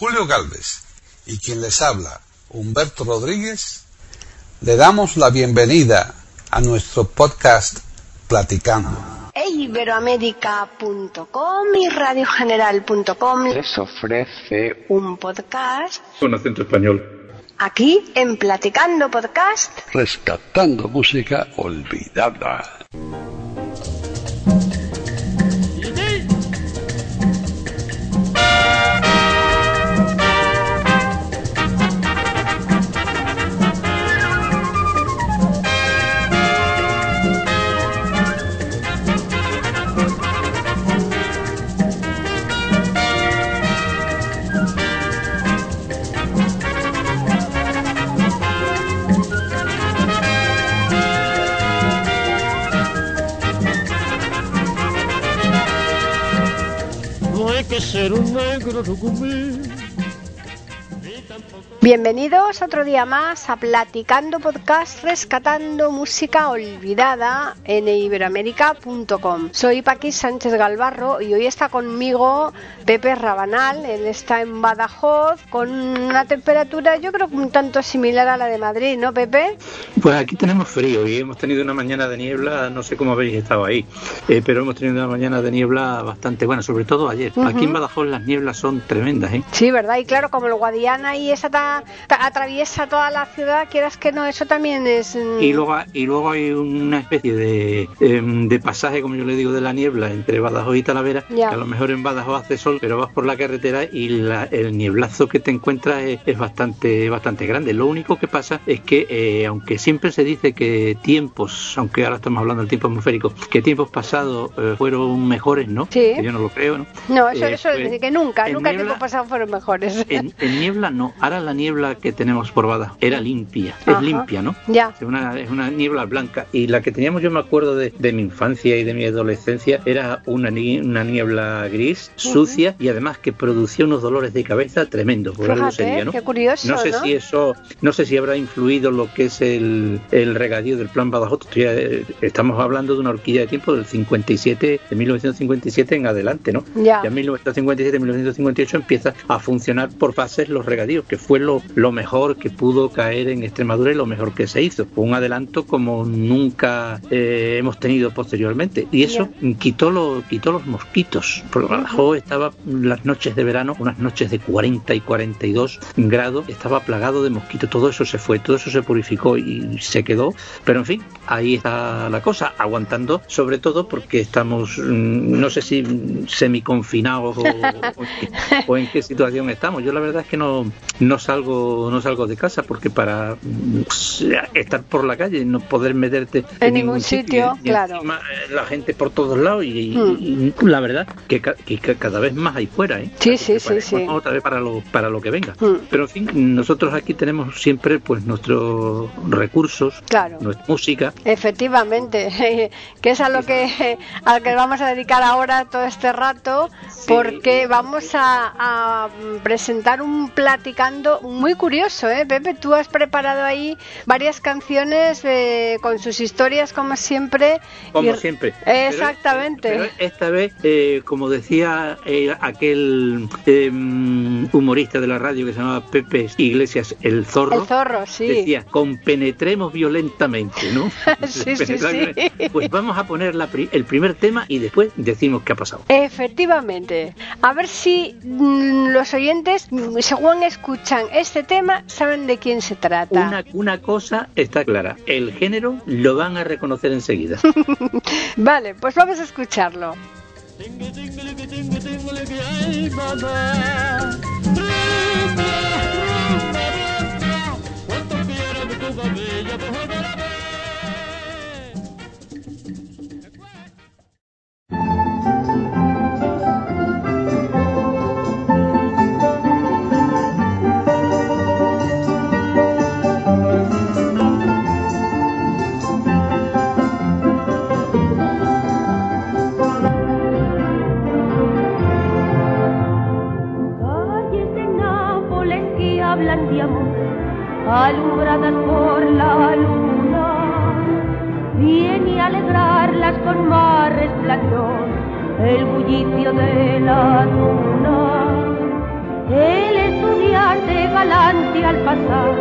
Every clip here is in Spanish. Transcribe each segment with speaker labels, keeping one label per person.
Speaker 1: Julio Galvez y quien les habla, Humberto Rodríguez, le damos la bienvenida a nuestro podcast Platicando.
Speaker 2: Iberoamérica.com y radiogeneral.com
Speaker 3: les ofrece
Speaker 2: un podcast
Speaker 4: con acento español.
Speaker 2: aquí en Platicando Podcast.
Speaker 5: rescatando música olvidada.
Speaker 6: Ser un negro rugumí.
Speaker 2: Bienvenidos otro día más a Platicando Podcast Rescatando Música Olvidada en iberoamérica.com. Soy Paqui Sánchez Galvarro y hoy está conmigo Pepe Rabanal. Él está en Badajoz con una temperatura yo creo que un tanto similar a la de Madrid, ¿no Pepe?
Speaker 4: Pues aquí tenemos frío y hemos tenido una mañana de niebla, no sé cómo habéis estado ahí, eh, pero hemos tenido una mañana de niebla bastante buena, sobre todo ayer. Aquí en Badajoz las nieblas son tremendas, ¿eh?
Speaker 2: Sí, ¿verdad? Y claro, como el Guadiana y esa ta- atraviesa toda la ciudad, quieras que no, eso también es... mm,
Speaker 4: Y luego, y luego hay una especie de, em, de pasaje, como yo le digo, de la niebla entre Badajoz y Talavera,
Speaker 2: Ya.
Speaker 4: que a lo mejor en Badajoz hace sol, pero vas por la carretera y la- el nieblazo que te encuentras es, es bastante, bastante grande. Lo único que pasa es que, eh, aunque siempre se dice que tiempos, aunque ahora estamos hablando del tiempo atmosférico, que tiempos pasados eh, fueron mejores, ¿no?
Speaker 2: Sí.
Speaker 4: Que yo no lo creo, ¿no?
Speaker 2: No, eso,
Speaker 4: Eh,
Speaker 2: eso es
Speaker 4: pues,
Speaker 2: decir, que nunca, nunca
Speaker 4: niebla-
Speaker 2: tiempo pasado fueron mejores.
Speaker 4: En, en niebla no, ahora la niebla que tenemos por Badajoz era limpia,
Speaker 2: Ajá.
Speaker 4: es limpia, ¿no?
Speaker 2: Ya.
Speaker 4: Es una, es una niebla blanca. Y la que teníamos, yo me acuerdo de, de mi infancia y de mi adolescencia, era una, ni- una niebla gris, sucia y además que producía unos dolores de cabeza tremendos. Por algo
Speaker 2: Fíjate,
Speaker 4: sería, ¿no?
Speaker 2: qué curioso,
Speaker 4: No sé
Speaker 2: ¿no?
Speaker 4: si eso, no sé si habrá influido lo que es el, el regadío del plan Badajoz. Estoy, eh, Estamos hablando de una horquilla de tiempo del 57, de 1957 en adelante, ¿no?
Speaker 2: Ya.
Speaker 4: Ya en 1957-1958 empieza a funcionar por fases los regadíos, que fue lo, lo mejor que pudo caer en Extremadura y lo mejor que se hizo. Fue un adelanto como nunca eh, hemos tenido posteriormente. Y eso quitó, lo, quitó los mosquitos. Porque Badajoz estaba las noches de verano, unas noches de 40 y 42 grados, estaba plagado de mosquitos. Todo eso se fue, todo eso se purificó y se quedó. Pero en fin, ahí está la cosa, aguantando sobre todo porque estamos, mm, no sé si semiconfinados o, o, en qué- o en qué situación estamos. Yo la verdad es que no, no salgo no salgo de casa porque para mm, estar por la calle, no poder meterte
Speaker 2: En ningún sitio,
Speaker 4: y
Speaker 2: claro.
Speaker 4: encima, eh, la gente por todos lados y,
Speaker 2: Mm.
Speaker 4: y la verdad que, que ca- cada vez más hay fuera. ¿eh?
Speaker 2: Sí, sí, sí, sí.
Speaker 4: Otra vez para lo, para lo que venga.
Speaker 2: Mm.
Speaker 4: Pero en fin, nosotros aquí tenemos siempre pues nuestros recursos,
Speaker 2: Claro.
Speaker 4: nuestra música,
Speaker 2: Efectivamente, que es a lo que al que vamos a dedicar ahora todo este rato, porque vamos a, a presentar un platicando muy curioso, ¿eh, Pepe? Tú has preparado ahí varias canciones eh, con sus historias, como siempre.
Speaker 4: como
Speaker 2: y-
Speaker 4: siempre.
Speaker 2: Exactamente.
Speaker 4: Pero, esta vez, eh, como decía eh, aquel eh, humorista de la radio que se llamaba Pepe Iglesias, el zorro,
Speaker 2: El zorro, sí.
Speaker 4: decía, compenetremos violentamente, ¿no?
Speaker 2: Sí, sí, sí.
Speaker 4: Pues vamos a poner la pri- el primer tema y después decimos qué ha pasado.
Speaker 2: Efectivamente. A ver si mm, los oyentes, mm, según escuchan este tema, saben de quién se trata.
Speaker 4: Una, una cosa está clara, el género lo van a reconocer enseguida.
Speaker 2: Vale, pues vamos a escucharlo.
Speaker 7: Alumbradas por la luna, viene a alegrarlas con más resplandor el bullicio de la luna. Él es
Speaker 3: al pasar,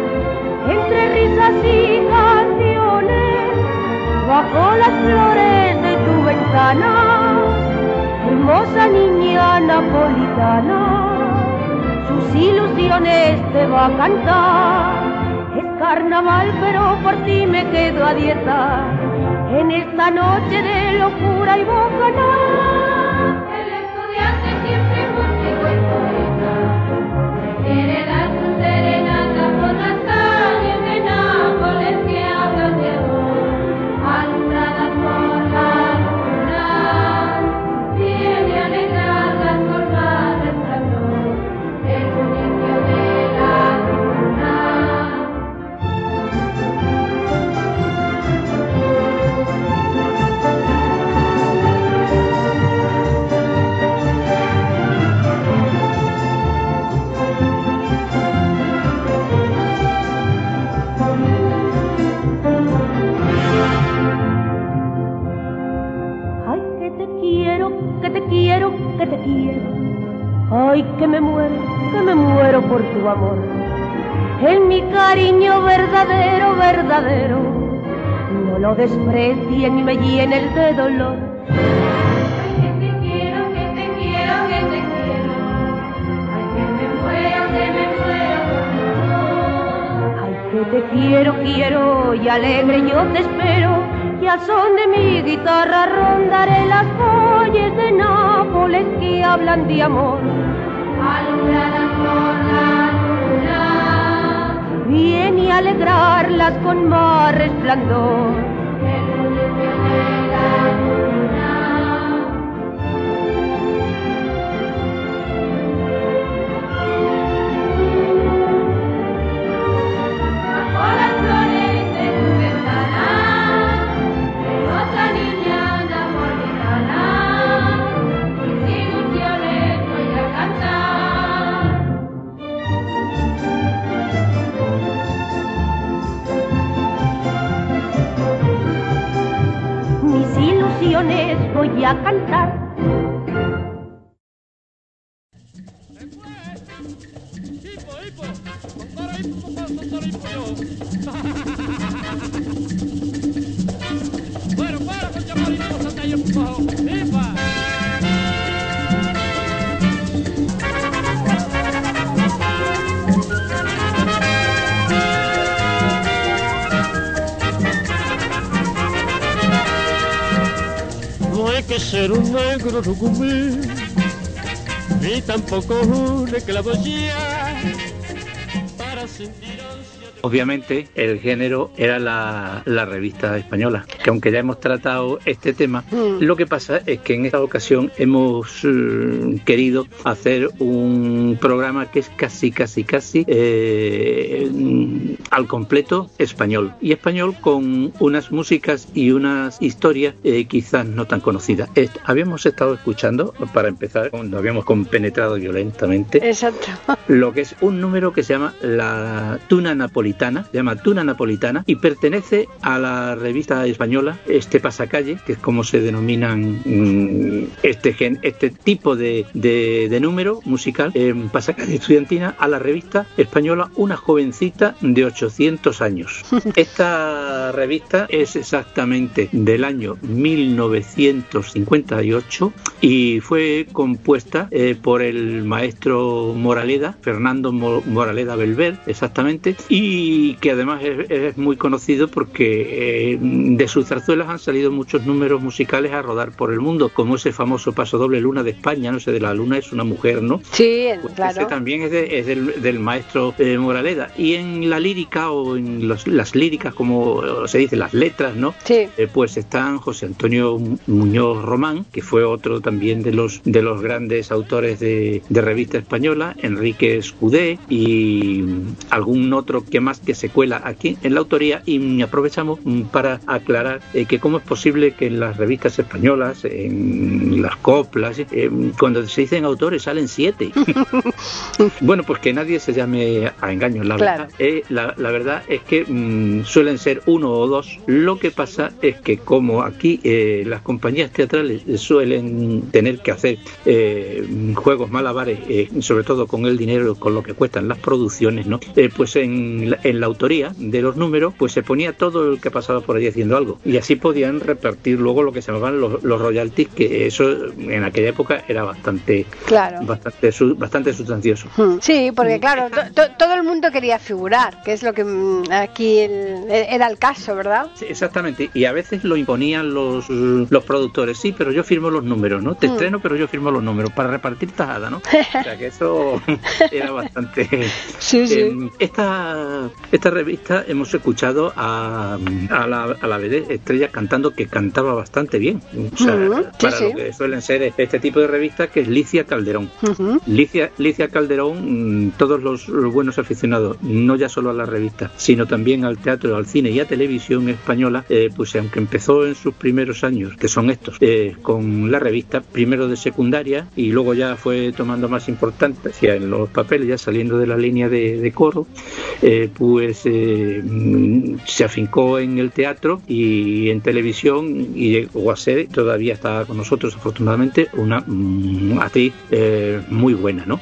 Speaker 3: entre risas y canciones, bajo las flores de tu ventana, hermosa niña napolitana, sus ilusiones te va a cantar. Carnaval, pero por ti me quedo a dieta, en esta noche de locura y bocanal. Te quiero. Ay, que me muero, que me muero por tu amor. En mi cariño verdadero, verdadero. No lo desprecien y me llenen de dolor.
Speaker 8: Ay, que te quiero, que te quiero, que te quiero. Ay, que me muero, que me muero por tu amor.
Speaker 3: Ay, que te quiero, quiero y alegre yo te espero. Al son de mi guitarra rondaré las calles de Nápoles que hablan de amor.
Speaker 8: Alumbradas por la luna.
Speaker 3: Viene a alegrarlas con más resplandor.
Speaker 8: Voy a cantar.
Speaker 9: Ser un negro rucumí, ni tampoco una esclavosía para sentir.
Speaker 4: Obviamente el género era la, la revista española, que aunque ya hemos tratado este tema, lo que pasa es que en esta ocasión hemos eh, querido hacer un programa que es casi, casi, casi eh, mm, al completo español. Y español con unas músicas y unas historias eh, quizás no tan conocidas. Est- habíamos estado escuchando, para empezar, nos habíamos compenetrado violentamente
Speaker 2: Exacto.
Speaker 4: lo que es un número que se llama la Tuna Napolitana, se llama Tuna Napolitana y pertenece a la revista española Este Pasacalle, que es como se denominan mm, este gen, este tipo de, de- de número musical en Pasacalle Estudiantina, a la revista española Una jovencita de 800 años. Esta revista es exactamente del año 1958 y fue compuesta eh, por el maestro Moraleda, Fernando Mo- Moraleda Belver, exactamente, y que además es, es muy conocido porque eh, de sus zarzuelas han salido muchos números musicales a rodar por el mundo, como ese famoso paso doble Luna de España, no sé, de la Luna es una mujer, ¿no?
Speaker 2: Sí,
Speaker 4: Pues
Speaker 2: claro.
Speaker 4: Ese también es, de- es del, del maestro eh, Moraleda. Y en la lírica o en los- las líricas, como se dice, las letras, ¿no?
Speaker 2: Sí.
Speaker 4: Eh, pues están José Antonio Muñoz Román, que fue otro también de los de los grandes autores de, de revista española, Enrique Escudé y algún otro que más que se cuela aquí en la autoría y aprovechamos mm, para aclarar eh, que cómo es posible que en las revistas españolas, en las coplas, eh, cuando se dicen autores salen siete. bueno, pues que nadie se llame a engaño. La
Speaker 2: Claro.
Speaker 4: verdad, eh, la, la verdad es que mm, suelen ser uno o dos. Lo que pasa es que como aquí las compañías teatrales suelen tener que hacer juegos malabares, sobre todo con el dinero, con lo que cuestan las producciones, ¿no? Pues en en la autoría de los números, pues se ponía todo el que pasaba por allí haciendo algo. Y así podían repartir luego lo que se llamaban los, los royalties, que eso en aquella época era bastante,
Speaker 2: Claro.
Speaker 4: bastante, su- bastante sustancioso.
Speaker 2: Hmm. Sí, porque claro, to- to- todo el mundo quería figurar, que es lo que mm, aquí el- era el caso, ¿verdad?
Speaker 4: Sí, exactamente, y a veces lo imponían los, los productores, sí, pero yo firmo los números, ¿no? Te
Speaker 2: Mm.
Speaker 4: estreno, pero yo firmo los números, para repartir tajada, ¿no? O sea que eso era bastante...
Speaker 2: Sí, sí.
Speaker 4: Eh, esta, esta revista hemos escuchado a, a la, a la Estrella cantando, que cantaba bastante bien, o sea,
Speaker 2: sí,
Speaker 4: para
Speaker 2: sí.
Speaker 4: lo que suelen ser este tipo de revistas, que es Licia Calderón. Licia, Licia Calderón, mm, todos los, los buenos aficionados, no ya solo a la revista, sino también al teatro, al cine y a televisión española, eh, pues aunque empezó en sus primeros años, que son estos, eh, con la revista, primero de secundaria y luego ya fue tomando más importancia en los papeles, ya saliendo de la línea de, de coro, eh, pues eh, se afincó en el teatro y en televisión y llegó a ser, todavía está con nosotros afortunadamente, una mm, actriz eh, muy buena, ¿no?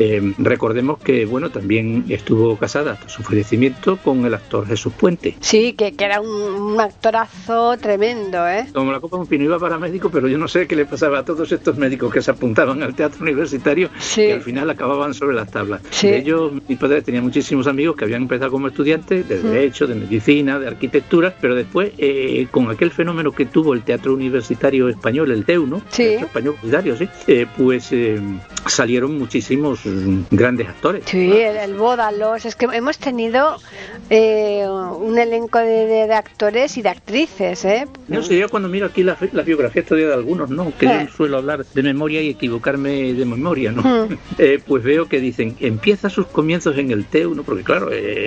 Speaker 4: Eh, recordemos que, bueno, también estuvo casada hasta su fallecimiento con el actor Jesús Puente.
Speaker 2: Sí, que, que era un, un actorazo tremendo, ¿eh?
Speaker 4: Como la Copa de un Pino iba para médico, pero yo no sé qué le pasaba a todos estos médicos que se apuntaban al teatro universitario
Speaker 2: Sí.
Speaker 4: que al final acababan sobre las tablas.
Speaker 2: Sí.
Speaker 4: De ellos, mi padre tenía muchísimos amigos que habían empezado como estudiantes de. Derecho, de Medicina, de Arquitectura, pero después, eh, con aquel fenómeno que tuvo el Teatro Universitario Español, el TEU, ¿no?
Speaker 2: Sí.
Speaker 4: Español Universitario, sí. Eh, pues eh, salieron muchísimos mm, grandes actores.
Speaker 2: Sí, el, el Bódalos. Es que hemos tenido eh, un elenco de, de- de actores y de actrices, ¿eh?
Speaker 4: No sé, yo cuando miro aquí la, la biografía todavía de algunos, ¿no? Que
Speaker 2: Eh.
Speaker 4: yo suelo hablar de memoria y equivocarme de memoria, ¿no?
Speaker 2: Mm.
Speaker 4: Eh, pues veo que dicen, empieza sus comienzos en el TEU, ¿no? Porque claro, eh,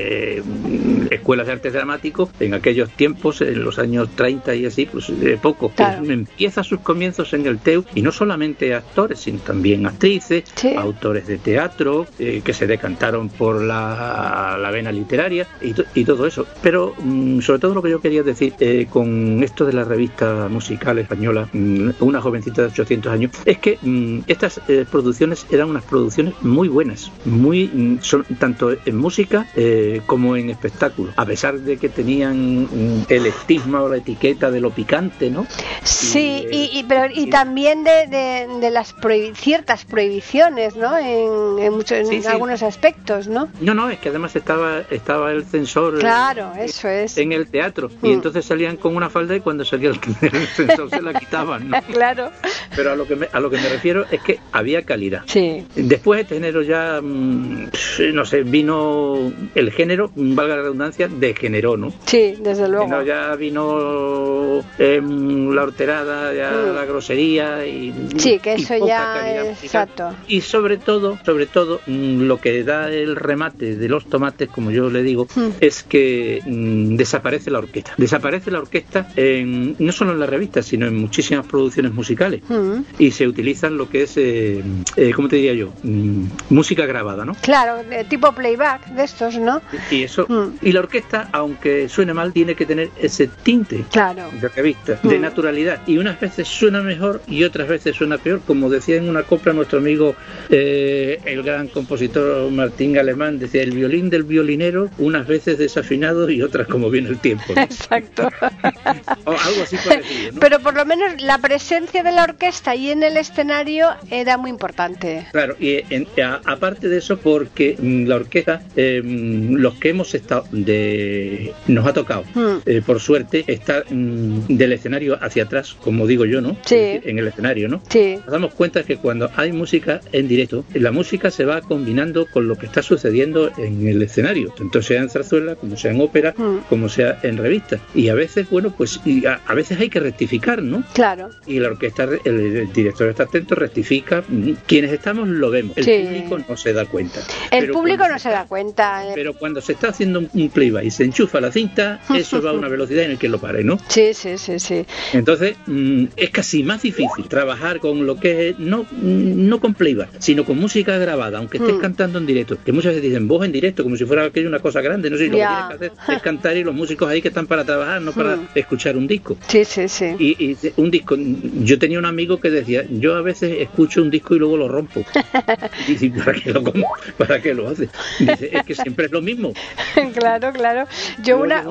Speaker 4: escuelas de arte dramático, en aquellos tiempos, en los años 30 y así, pues de poco.
Speaker 2: Claro.
Speaker 4: Pues, empieza sus comienzos en el TEU y no solamente actores, sino también actrices,
Speaker 2: Sí.
Speaker 4: autores de teatro, eh, que se decantaron por la, la vena literaria y, to- y todo eso. Pero mm, sobre todo lo que yo quería decir eh, con esto de la revista musical española, mm, una jovencita de 800 años, es que mm, estas eh, producciones eran unas producciones muy buenas, muy mm, son- tanto en música eh, como en espectáculo, a pesar de que tenían el estigma o la etiqueta de lo picante, ¿no?
Speaker 2: Sí,
Speaker 4: Y, eh,
Speaker 2: y, y, pero, y también de, de, de las prohi- ciertas prohibiciones, ¿no? En, en, muchos- en
Speaker 4: Sí,
Speaker 2: algunos aspectos, ¿no?
Speaker 4: No, no, es que además estaba, estaba el censor. eh,
Speaker 2: Claro, eso es.
Speaker 4: en el teatro y
Speaker 2: Mm.
Speaker 4: entonces salían con una falda y cuando salía el, el censor se la quitaban ¿no?
Speaker 2: Claro.
Speaker 4: pero a lo que me, a lo que me refiero es que había calidad
Speaker 2: Sí.
Speaker 4: después este género ya mm, no sé vino el género valga la redundancia degeneró no
Speaker 2: Sí, desde luego.
Speaker 4: no, ya vino em, la horterada, ya
Speaker 2: Mm.
Speaker 4: la grosería y
Speaker 2: Sí, que eso ya es- exacto.
Speaker 4: Y sobre todo, sobre todo, mm, lo que da el remate de los tomates, como yo le digo,
Speaker 2: Mm.
Speaker 4: es que mm, desaparece la orquesta. Desaparece la orquesta en- no solo en la revista, sino en muchísimas producciones musicales. Y se utilizan lo que es, eh, eh, ¿cómo te diría yo? Música grabada, ¿no?
Speaker 2: Claro, tipo playback de estos, ¿no?
Speaker 4: Y eso,
Speaker 2: Mm.
Speaker 4: y la orquesta, aunque suene mal, tiene que tener ese tinte
Speaker 2: Claro.
Speaker 4: de revista, de
Speaker 2: Mm.
Speaker 4: naturalidad. Y unas veces suena mejor y otras veces suena peor. Como decía en una copla nuestro amigo, eh, el gran compositor Martín Alemán, decía, el violín del violinero, unas veces desafinado y otras como viene el tiempo. ¿no?
Speaker 2: Exacto.
Speaker 4: O algo así parecido, ¿no?
Speaker 2: Pero por lo menos la presencia de la orquesta y en el escenario era muy importante.
Speaker 4: Claro, y en- a- aparte de eso, porque mm, la orquesta, eh, mm, los que hemos estado, de, nos ha tocado,
Speaker 2: Mm.
Speaker 4: eh, por suerte, estar mm, del escenario hacia atrás, como digo yo, ¿no?
Speaker 2: Sí.
Speaker 4: En el escenario, ¿no?
Speaker 2: Sí.
Speaker 4: Nos damos cuenta que cuando hay música en directo, la música se va combinando con lo que está sucediendo en el escenario, tanto sea en zarzuela, como sea en ópera,
Speaker 2: Mm.
Speaker 4: como sea en revista. Y a veces, bueno, pues y a, a veces hay que rectificar, ¿no?
Speaker 2: Claro.
Speaker 4: Y la orquesta, el, el director está atento, rectifica. mm, Quienes estamos lo vemos, el
Speaker 2: Sí.
Speaker 4: público no se da cuenta.
Speaker 2: El
Speaker 4: Pero
Speaker 2: público no se da cuenta. eh.
Speaker 4: Pero cuando se está haciendo un, un playback y se enchufa la cinta, eso va a una velocidad en el que lo pare, ¿no?
Speaker 2: Sí, sí, sí, sí.
Speaker 4: Entonces, mm, es casi más difícil trabajar con lo que es, no, mm, no con playback, sino con música grabada, aunque estés
Speaker 2: Mm.
Speaker 4: cantando en directo. Que muchas veces dicen voz en directo, como si fuera aquello una cosa grande, no sé, y lo que tienes que hacer es cantar y los músicos ahí que están para trabajar, no para
Speaker 2: Mm.
Speaker 4: escuchar un disco.
Speaker 2: Sí, sí, sí.
Speaker 4: Y, un disco, yo tenía un amigo que decía, yo a veces escucho un disco y luego lo rompo. Y dice, ¿para qué lo? ¿Para qué lo hace? Dice, es que siempre es lo mismo.
Speaker 2: claro, claro. Yo una,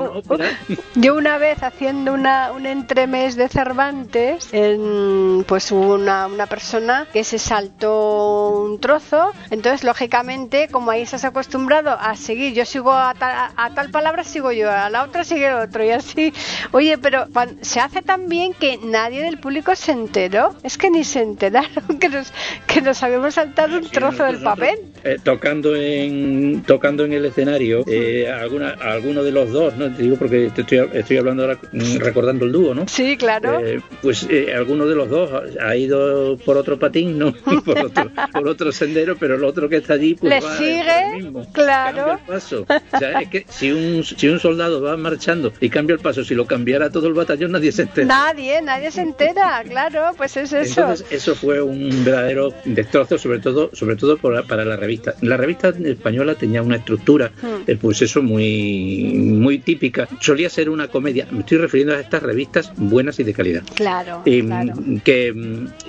Speaker 2: yo una vez haciendo una, un entremés de Cervantes, en, pues hubo una, una persona que se saltó un trozo, entonces lógicamente como ahí estás acostumbrado a seguir, yo sigo a, ta- a tal palabra sigo yo, a la otra sigue el otro y así. Oye, pero se hace tan bien que nadie del público se enteró, es que ni se enteraron que nos, que nos habíamos saltado un trozo del papel.
Speaker 4: Eh, tocando en tocando en el escenario, eh, alguna, alguno de los dos, no te digo porque te estoy, estoy hablando ahora mm, recordando el dúo, ¿no?
Speaker 2: Sí, claro.
Speaker 4: Eh, pues eh, alguno de los dos ha- ido por otro patín, no por otro, por otro sendero, pero el otro que está allí pues
Speaker 2: Le
Speaker 4: va
Speaker 2: sigue,
Speaker 4: el mismo.
Speaker 2: claro.
Speaker 4: El paso. O sea, es que si un, si un soldado va marchando y cambia el paso, si lo cambiara todo el batallón nadie se entera.
Speaker 2: Nadie, nadie se entera, claro, pues es eso.
Speaker 4: Entonces eso fue un verdadero destrozo, sobre todo, sobre todo por para la revista. La revista española tenía una estructura,
Speaker 2: Hmm.
Speaker 4: eh, pues eso muy, muy típica. Solía ser una comedia. Me estoy refiriendo a estas revistas buenas y de calidad.
Speaker 2: Claro,
Speaker 4: Eh,
Speaker 2: claro.
Speaker 4: que,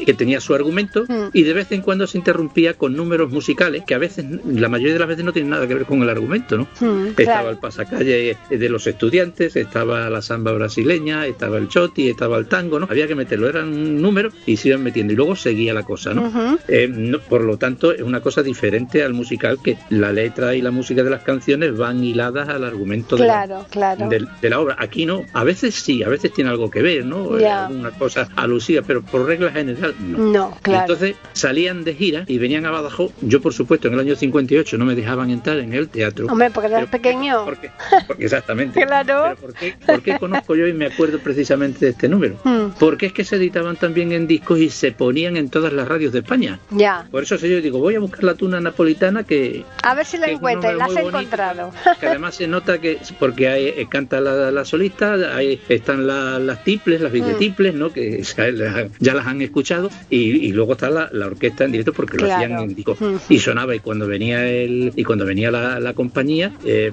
Speaker 4: que tenía su argumento
Speaker 2: Mm.
Speaker 4: y de vez en cuando se interrumpía con números musicales que a veces, la mayoría de las veces no tienen nada que ver con el argumento, ¿no?
Speaker 2: Mm,
Speaker 4: Estaba
Speaker 2: claro.
Speaker 4: el pasacalle de los estudiantes, estaba la samba brasileña, estaba el choti, estaba el tango, ¿no? Había que meterlo, eran números y se iban metiendo y luego seguía la cosa, ¿no? Eh, no- por lo tanto, es una cosa diferente al musical que la letra y la música de las canciones van hiladas al argumento de la-
Speaker 2: Claro, claro.
Speaker 4: de, de la obra. Aquí no, a veces sí, a veces tiene algo que ver, ¿no?
Speaker 2: Ya.
Speaker 4: Eh, Una cosa alusiva, pero por regla general no.
Speaker 2: No, claro.
Speaker 4: Entonces salían de gira y venían a Badajoz. Yo, por supuesto, en el año 58 no me dejaban entrar en el teatro.
Speaker 2: Hombre, porque eras pequeño.
Speaker 4: Porque exactamente.
Speaker 2: Claro.
Speaker 4: ¿por qué, por qué conozco yo y me acuerdo precisamente de este número?
Speaker 2: Mm,
Speaker 4: Porque es que se editaban también en discos y se ponían en todas las radios de España.
Speaker 2: ya.
Speaker 4: Por eso yo digo, voy a buscar la tuna napolitana que,
Speaker 2: A ver si la encuentras. La has
Speaker 4: bonito,
Speaker 2: encontrado.
Speaker 4: que además se nota que porque hay, eh, canta la, la solista, ahí están la- las tiples, las
Speaker 2: Mm.
Speaker 4: videotiples, ¿no? que ya, las- ya las han escuchado y, y luego está la, la orquesta en directo porque lo
Speaker 2: Claro.
Speaker 4: hacían en disco
Speaker 2: Mm.
Speaker 4: y sonaba y cuando venía el y cuando venía la, la compañía eh,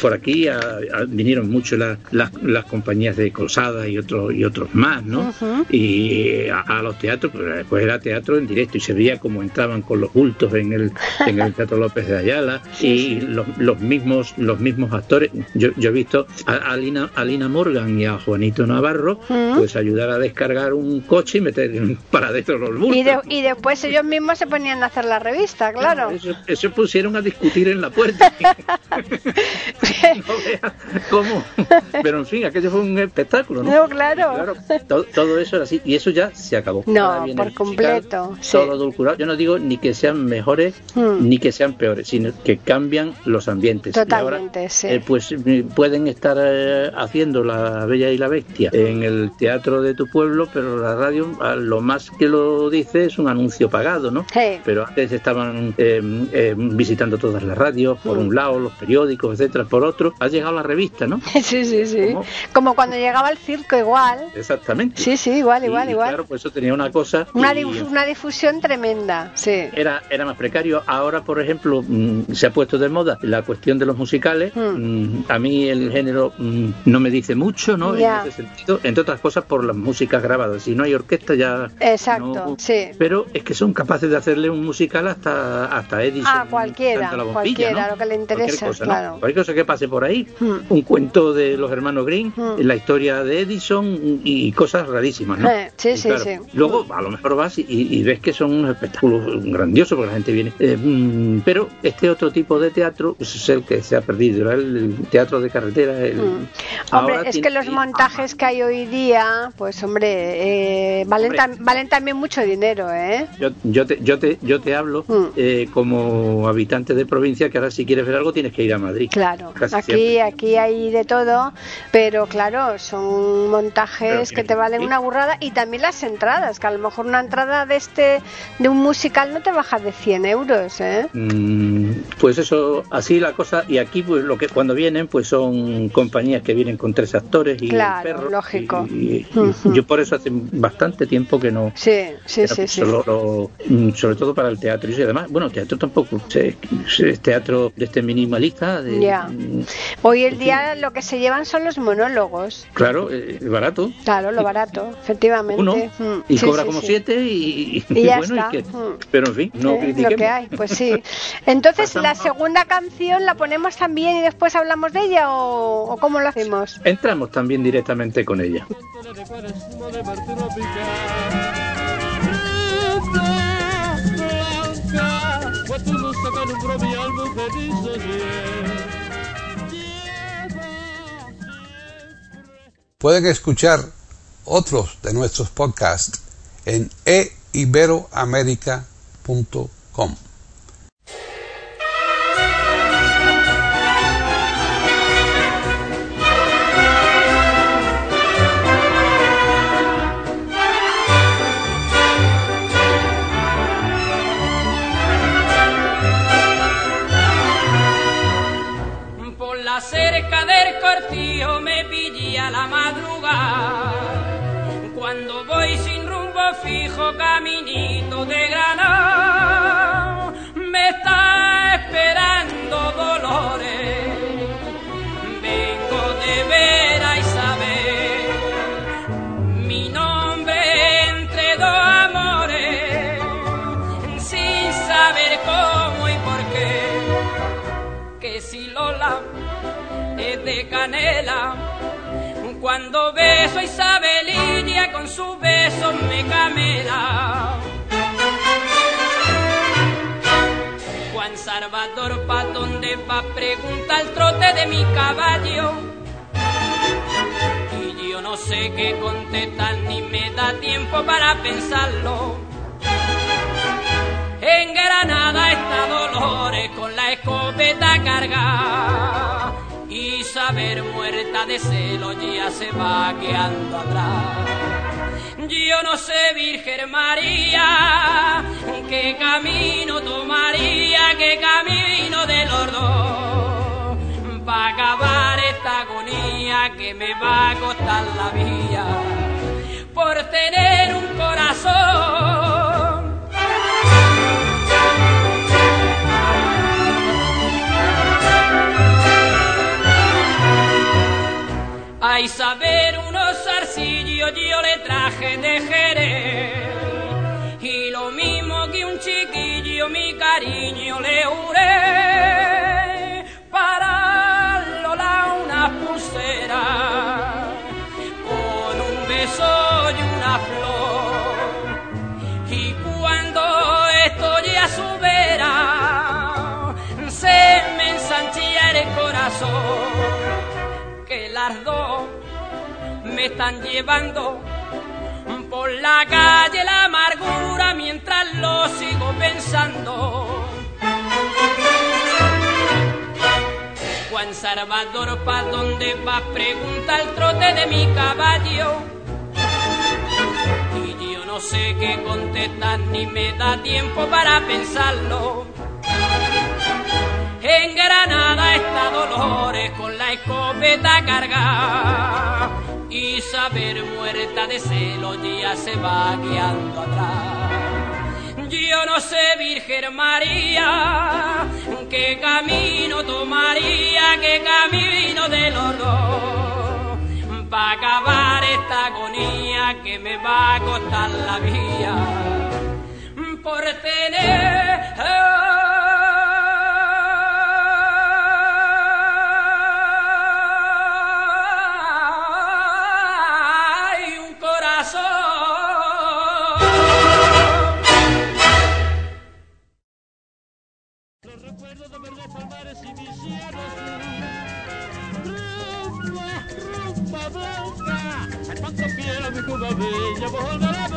Speaker 4: por aquí a- a- vinieron mucho la- las, las compañías de Colsada y otros y otros más, ¿no? Y a, a los teatros, pues, pues era teatro en directo y se veía cómo entraban con los bultos en el, en el Teatro López de Ayala y los, los mismos los mismos actores. Yo, yo he visto a, a Lina, a Lina Morgan y a Juanito Navarro pues ayudar a descargar un coche y meter para adentro los bultos.
Speaker 2: Y, de- y después ellos mismos se ponían a hacer la revista, claro.
Speaker 4: Eso, eso pusieron a discutir en la puerta. no veas cómo. Pero en fin, aquello fue un espectáculo, ¿no?
Speaker 2: No, claro.
Speaker 4: Claro, todo, todo eso era así y eso ya se acabó.
Speaker 2: No, por
Speaker 4: musical,
Speaker 2: completo, sí.
Speaker 4: Todo edulcorado. Yo no digo ni que sean mejores
Speaker 2: Mm.
Speaker 4: Ni que sean peores, sino que cambian los ambientes. Y ahora,
Speaker 2: Totalmente, sí.
Speaker 4: eh, pues eh, pueden estar eh, haciendo La Bella y la Bestia en el teatro de tu pueblo, pero la radio a lo más que lo dice es un anuncio pagado, ¿no?
Speaker 2: Sí.
Speaker 4: Pero antes estaban eh, visitando todas las radios, por
Speaker 2: Mm.
Speaker 4: un lado, los periódicos, etcétera, por otro. Ha llegado la revista, ¿no?
Speaker 2: Sí, sí, sí. Como cuando llegaba el circo igual.
Speaker 4: Exactamente.
Speaker 2: Sí, sí, igual,
Speaker 4: Y,
Speaker 2: igual, igual.
Speaker 4: Claro, pues eso tenía una cosa.
Speaker 2: Una,
Speaker 4: y-
Speaker 2: dif- una difusión tremenda, sí.
Speaker 4: era, era más precario. Ahora, por ejemplo, mm, se ha puesto de moda la cuestión de los musicales.
Speaker 2: Mm.
Speaker 4: Mm, A mí el género mm, no me dice mucho, ¿no? En ese sentido, entre otras cosas por las músicas grabadas. Si no hay orquesta ya...
Speaker 2: Exacto,
Speaker 4: no-
Speaker 2: sí.
Speaker 4: Pero es que son capaces de hacerle un musical hasta hasta Edison.
Speaker 2: Ah, cualquiera,
Speaker 4: canta la bombilla,
Speaker 2: cualquiera,
Speaker 4: ¿no?
Speaker 2: lo que le
Speaker 4: Cualquier
Speaker 2: interese,
Speaker 4: cosa, ¿no?
Speaker 2: claro.
Speaker 4: Cualquier cosa que pase por ahí.
Speaker 2: Mm.
Speaker 4: Un cuento de los hermanos Green,
Speaker 2: Mm.
Speaker 4: la historia de Edison y cosas rarísimas, ¿no?
Speaker 2: Eh, sí,
Speaker 4: Y
Speaker 2: sí,
Speaker 4: claro,
Speaker 2: sí.
Speaker 4: Luego, a lo mejor vas y, y ves que son unos espectáculos grandiosos porque la gente viene. Eh, pero este otro tipo de teatro pues, es el que se ha perdido, el teatro de carretera. el-
Speaker 2: Mm. Hombre, es que los montajes que hay hoy día, pues hombre, eh, valen,
Speaker 4: Hombre.
Speaker 2: tam- valen también mucho dinero, ¿eh?
Speaker 4: Yo, yo, te, yo, te, yo te hablo
Speaker 2: Mm.
Speaker 4: eh, como habitante de provincia que ahora si quieres ver algo tienes que ir a Madrid.
Speaker 2: Claro,
Speaker 4: Casi
Speaker 2: aquí,
Speaker 4: siempre.
Speaker 2: aquí hay de todo, pero claro, son montajes que te valen una burrada y también las entradas, que a lo mejor una entrada de este, de un musical no te baja de 100 euros. Años, ¿eh?
Speaker 4: Mm, Pues eso, así la cosa, y aquí pues lo que cuando vienen, pues son compañías que vienen con tres actores y
Speaker 2: Claro,
Speaker 4: perro.
Speaker 2: lógico.
Speaker 4: Y, y- y
Speaker 2: Ujú.
Speaker 4: yo por eso hace bastante tiempo que no.
Speaker 2: Sí, sí, sí, sí.
Speaker 4: lo- mm, sobre todo para el teatro y además, bueno, teatro tampoco, es teatro de este minimalista, de,
Speaker 2: Ya.
Speaker 4: mm,
Speaker 2: Hoy el día lo que se llevan son los monólogos.
Speaker 4: claro, eh, barato,
Speaker 2: Claro, lo barato, efectivamente.
Speaker 4: uno,
Speaker 2: Mm,
Speaker 4: y
Speaker 2: sí,
Speaker 4: cobra
Speaker 2: sí,
Speaker 4: como siete y,
Speaker 2: Y ya
Speaker 4: bueno,
Speaker 2: está.
Speaker 4: y que-
Speaker 2: Mm.
Speaker 4: pero en fin, no
Speaker 2: Eh,
Speaker 4: critiquemos.
Speaker 2: lo que hay, pues sí. Entonces, ¿la segunda canción la ponemos también y después hablamos de ella o, o cómo lo hacemos?
Speaker 4: Entramos también directamente con ella.
Speaker 1: Pueden escuchar otros de nuestros podcasts en eiberoamerica.com.
Speaker 10: caminito de Granada, me está esperando Dolores. Vengo de ver a Isabel, mi nombre entre dos amores, sin saber cómo y por qué. Que si Lola es de canela, cuando beso a Isabelinia con su beso me camela. Juan Salvador, ¿pa' dónde va? Pregunta el trote de mi caballo. Y yo no sé qué contestar ni me da tiempo para pensarlo. En Granada está Dolores con la escopeta cargada. Isabel muerta de celo ya se va quedando atrás. Yo no sé, Virgen María, qué camino tomaría, qué camino de los dos. Para acabar esta agonía que me va a costar la vida por tener de Jerez. Y lo mismo que un chiquillo mi cariño le juré. Para Lola una pulsera con un beso y una flor. Y cuando estoy a su vera se me ensanchía el corazón. Que las dos me están llevando por la calle la amargura mientras lo sigo pensando. Juan Salvador, ¿pa' dónde va? Pregunta el trote de mi caballo. Y yo no sé qué contestar ni me da tiempo para pensarlo. En Granada está Dolores con la escopeta cargada. Isabel muerta de celo ya se va quedando atrás. Yo no sé, Virgen María, qué camino tomaría, qué camino de los dos. Para acabar esta agonía que me va a costar la vida por tener
Speaker 6: rumba blanca, en cuanto mi Cuba bella, volverá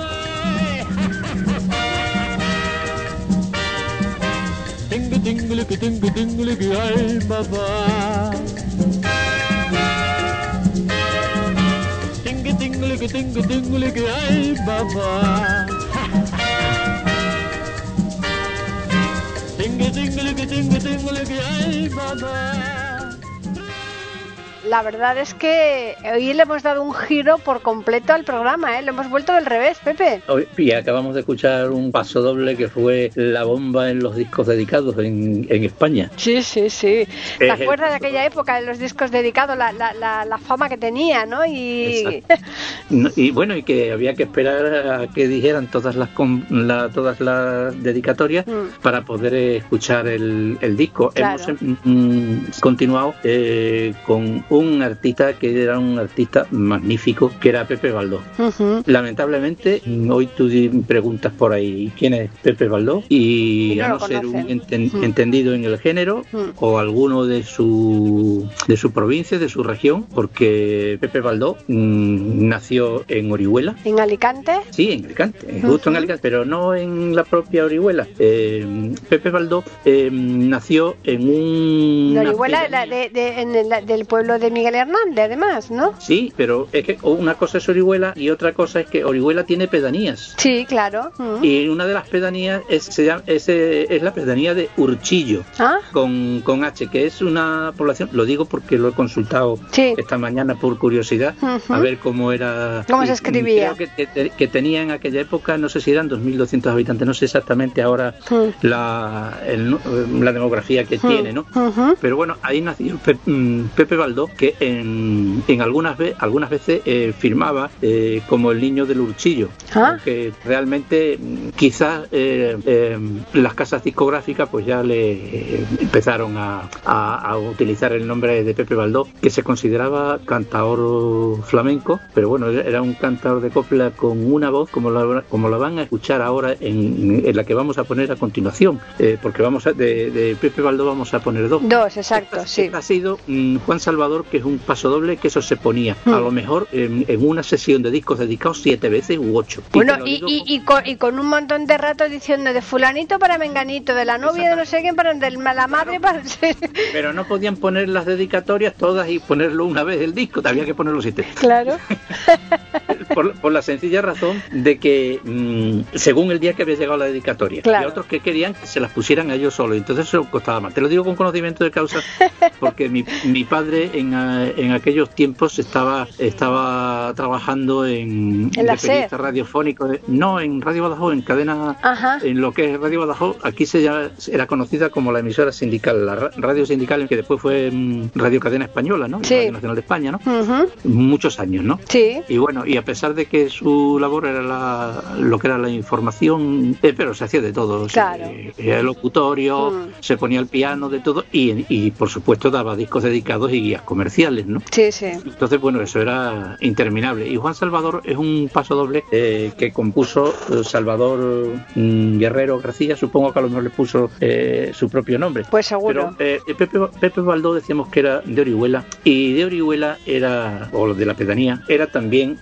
Speaker 6: Tingle, tingle, que tingle, tingle, que ay, mamá. Tingle, tingle, que tingle, tingle, que ay, mamá. Tingui, tingui, que tingui, tingui, que ay, mamá.
Speaker 2: La verdad es que hoy le hemos dado un giro por completo al programa, ¿eh? Lo hemos vuelto del revés, Pepe.
Speaker 4: Hoy- Y acabamos de escuchar un paso doble que fue la bomba en los discos dedicados en, en España.
Speaker 2: Sí, sí, sí. ¿Te
Speaker 4: Eh,
Speaker 2: acuerdas de aquella época de los discos dedicados, la, la, la, la fama que tenía, ¿no? Y
Speaker 4: No, Y bueno, y que había que esperar a que dijeran todas las com- la- todas las dedicatorias
Speaker 2: Mm.
Speaker 4: para poder escuchar el, el disco.
Speaker 2: Claro.
Speaker 4: Hemos mm, continuado eh, con un artista que era un artista magnífico, que era Pepe Baldó. Lamentablemente, hoy tú preguntas por ahí quién es Pepe Baldó y,
Speaker 2: Y no
Speaker 4: a no ser un entendido en el género o alguno de su de su provincia, de su región, porque Pepe Baldó mm, nació en Orihuela.
Speaker 2: en Alicante.
Speaker 4: Sí, en Alicante, justo en. Alicante, pero no en la propia Orihuela. Eh, Pepe Baldó eh, nació en un
Speaker 2: De Orihuela, la- de- de- en el- del pueblo de Miguel Hernández, además, ¿no?
Speaker 4: Sí, pero es que una cosa es Orihuela y otra cosa es que Orihuela tiene pedanías.
Speaker 2: Sí, claro. Mm.
Speaker 4: Y una de las pedanías es, se llama- es, eh, es la pedanía de Urchillo,
Speaker 2: Ah,
Speaker 4: con, con H, que es una población, lo digo porque lo he consultado
Speaker 2: Sí.
Speaker 4: esta mañana por curiosidad, a ver cómo era.
Speaker 2: ¿Cómo se escribía?
Speaker 4: Creo que, que- que tenía en aquella época, no sé si eran 2.200 habitantes, no sé exactamente ahora
Speaker 2: Mm.
Speaker 4: la, el nu- la demografía que tiene, ¿no? Pero bueno, ahí nació Pe- mm, Pepe Baldó, que en, en algunas, ve- algunas veces eh, firmaba eh, como el niño del urchillo.
Speaker 2: Ah.
Speaker 4: Que realmente mm, quizás eh, eh, las casas discográficas pues ya le empezaron a, a- a utilizar el nombre de Pepe Baldó, que se consideraba cantador flamenco, pero bueno, era un cantador de copla con una voz como la, como la van a escuchar ahora en, en la que vamos a poner a continuación, porque vamos a, de, de Pepe Baldó vamos a poner dos.
Speaker 2: Dos, exacto, sí.
Speaker 4: Esta ha sido mm, Juan Salvador, que es un paso doble, que eso se ponía
Speaker 2: Mm.
Speaker 4: a lo mejor en, en una sesión de discos dedicados siete veces u ocho.
Speaker 2: Bueno, y, y, y, con, y con un montón de ratos diciendo de fulanito para menganito, de la novia de no sé quién para de la madre para...
Speaker 4: Pero no podían poner las dedicatorias todas y ponerlo una vez el disco, había que ponerlo siete.
Speaker 2: claro.
Speaker 4: Por, por la sencilla razón de que mm, según el día que había llegado la dedicatoria,
Speaker 2: Claro.
Speaker 4: y otros que querían que se las pusieran a ellos solos, entonces eso costaba más. Te lo digo con conocimiento de causa, porque mi, mi padre en, en aquellos tiempos estaba estaba trabajando en,
Speaker 2: En SER.
Speaker 4: periodista radiofónico, no en Radio Badajoz, en cadena
Speaker 2: Ajá.
Speaker 4: en lo que es Radio Badajoz, aquí se llama- era conocida como la emisora sindical, la ra- radio sindical que después fue mm, Radio Cadena Española, ¿no?
Speaker 2: Sí.
Speaker 4: Radio Nacional de España, ¿no? Muchos años, ¿no?
Speaker 2: Sí.
Speaker 4: Y bueno, y a pesar de que su labor era la- lo que era la información, eh, pero se hacía de todo.
Speaker 2: Claro.
Speaker 4: era locutorio,
Speaker 2: Mm.
Speaker 4: se ponía el piano, de todo, y, y, por supuesto daba discos dedicados y guías comerciales, ¿no?
Speaker 2: Sí, sí.
Speaker 4: Entonces, bueno, eso era interminable. Y Juan Salvador es un paso doble eh, que compuso eh, Salvador mm, Guerrero García, supongo que a lo mejor le puso eh, su propio nombre.
Speaker 2: Pues seguro.
Speaker 4: Pero eh, Pepe, Pepe Baldó decíamos que era de Orihuela y de Orihuela era, o de la pedanía, era también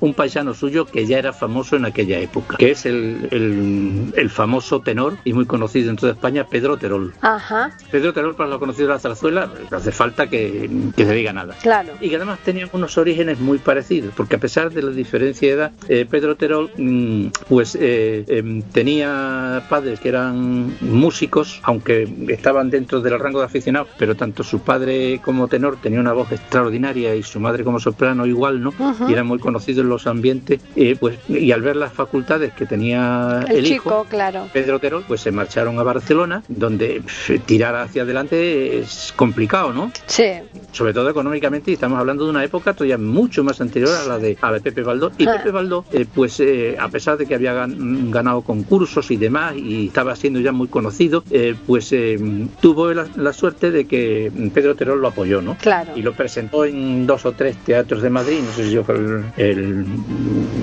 Speaker 4: un paisano suyo que ya era famoso en aquella época, que es el, el- el famoso tenor y muy conocido en toda España, Pedro Terol.
Speaker 2: Ajá,
Speaker 4: Pedro Terol, para lo conocido de la zarzuela, hace falta que, que se diga nada.
Speaker 2: claro.
Speaker 4: Y que además tenían unos orígenes muy parecidos, porque a pesar de la diferencia de edad, eh, Pedro Terol mm, pues eh, em, tenía padres que eran músicos, aunque estaban dentro del rango de aficionados, pero tanto su padre como tenor tenía una voz extraordinaria y su madre como soprano igual, ¿no? Y eran muy conocidos en los ambientes, eh, pues y al ver las facultades que tenía
Speaker 2: El,
Speaker 4: el,
Speaker 2: chico,
Speaker 4: hijo,
Speaker 2: claro.
Speaker 4: Pedro Terol, pues se marcharon a Barcelona, donde tirar hacia adelante es complicado, ¿no?
Speaker 2: Sí,
Speaker 4: sobre todo económicamente, y estamos hablando de una época todavía mucho más anterior a la de, a la de Pepe Baldó. Y
Speaker 2: Ah.
Speaker 4: Pepe Baldó, eh, pues eh, a pesar de que había gan- ganado concursos y demás, y estaba siendo ya muy conocido, eh, pues eh, tuvo la, la suerte de que Pedro Terol lo apoyó, ¿no?
Speaker 2: claro.
Speaker 4: Y lo presentó en dos o tres teatros de Madrid, no sé si fue el, el-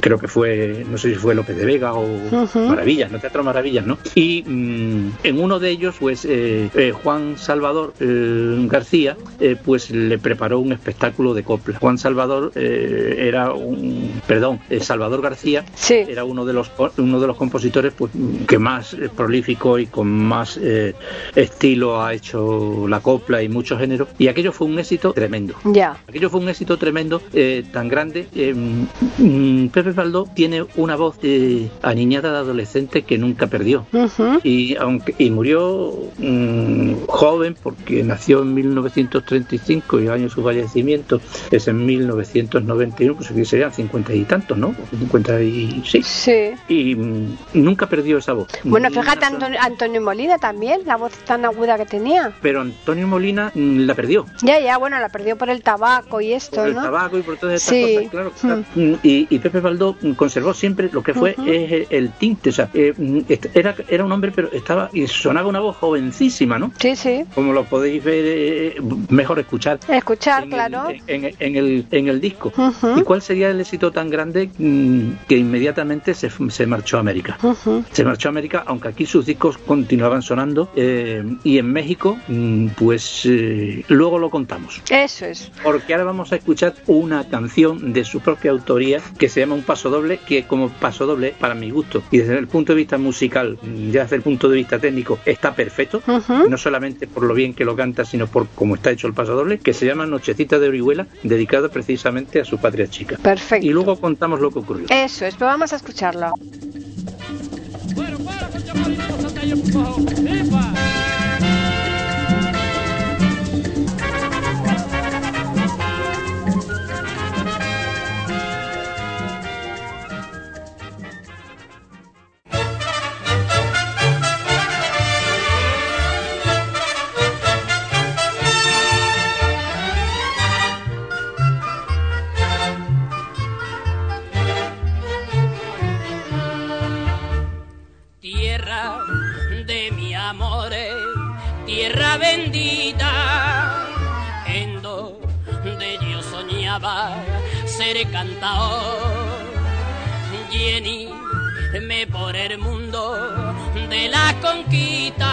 Speaker 4: creo que fue, no sé si fue López de Vega o. Maravillas, no Teatro Maravillas, ¿no? Y mm, en uno de ellos, pues eh, Juan Salvador García, pues le preparó un espectáculo de copla. Juan Salvador eh, era un, perdón, eh, Salvador García
Speaker 2: Sí.
Speaker 4: era uno de los uno de los compositores pues, que más eh, prolífico y con más eh, estilo ha hecho la copla y muchos géneros. Y aquello fue un éxito tremendo.
Speaker 2: Ya.
Speaker 4: Aquello fue un éxito tremendo, eh, tan grande. mm, Pepe Baldó tiene una voz aniñada de adolescente que nunca perdió. Y, aunque, y murió mm, joven porque nació en 1935 y el año de su fallecimiento es en 1991, pues aquí serían 50 y tantos, ¿no? 56.
Speaker 2: Sí.
Speaker 4: Y mm, nunca perdió esa voz.
Speaker 2: Bueno, fíjate Antonio, Antonio Molina también, la voz tan aguda que tenía.
Speaker 4: Pero Antonio Molina mm, la perdió.
Speaker 2: Ya, ya, bueno, la perdió por el tabaco y esto,
Speaker 4: por el
Speaker 2: ¿no?
Speaker 4: tabaco y por todas estas
Speaker 2: Sí.
Speaker 4: cosas, claro. claro. Mm, Y, y Pepe Baldó mm, conservó siempre lo que fue
Speaker 2: Ujú.
Speaker 4: eh, el tinte, o sea, eh, mm, era, era un hombre, pero estaba y sonaba una voz jovencísima, ¿no?
Speaker 2: Sí, sí.
Speaker 4: Como lo podéis ver, eh, mejor escuchar.
Speaker 2: Escuchar,
Speaker 4: en
Speaker 2: claro.
Speaker 4: El, en, en el, en el disco. ¿Y cuál sería el éxito tan grande mm, que inmediatamente se, se marchó a América? Se marchó a América, aunque aquí sus discos continuaban sonando. eh, y en México, mm, pues eh, luego lo contamos.
Speaker 2: Eso es.
Speaker 4: Porque ahora vamos a escuchar una canción de su propia autoría que se llama Un Paso Doble, que como paso doble, para mi gusto, y desde el punto de vista musical, ya desde el punto de vista técnico, está perfecto. No solamente por lo bien que lo canta, sino por cómo está hecho el paso doble, que se llama Nochecita de Orihuela, dedicado precisamente a su patria chica.
Speaker 2: Perfecto.
Speaker 4: Y luego contamos lo que ocurrió.
Speaker 2: Eso es, pues vamos a escucharlo.
Speaker 6: Bueno, para
Speaker 10: de mi amor, tierra bendita, en donde yo soñaba ser cantador, lleníme por el mundo de la conquista,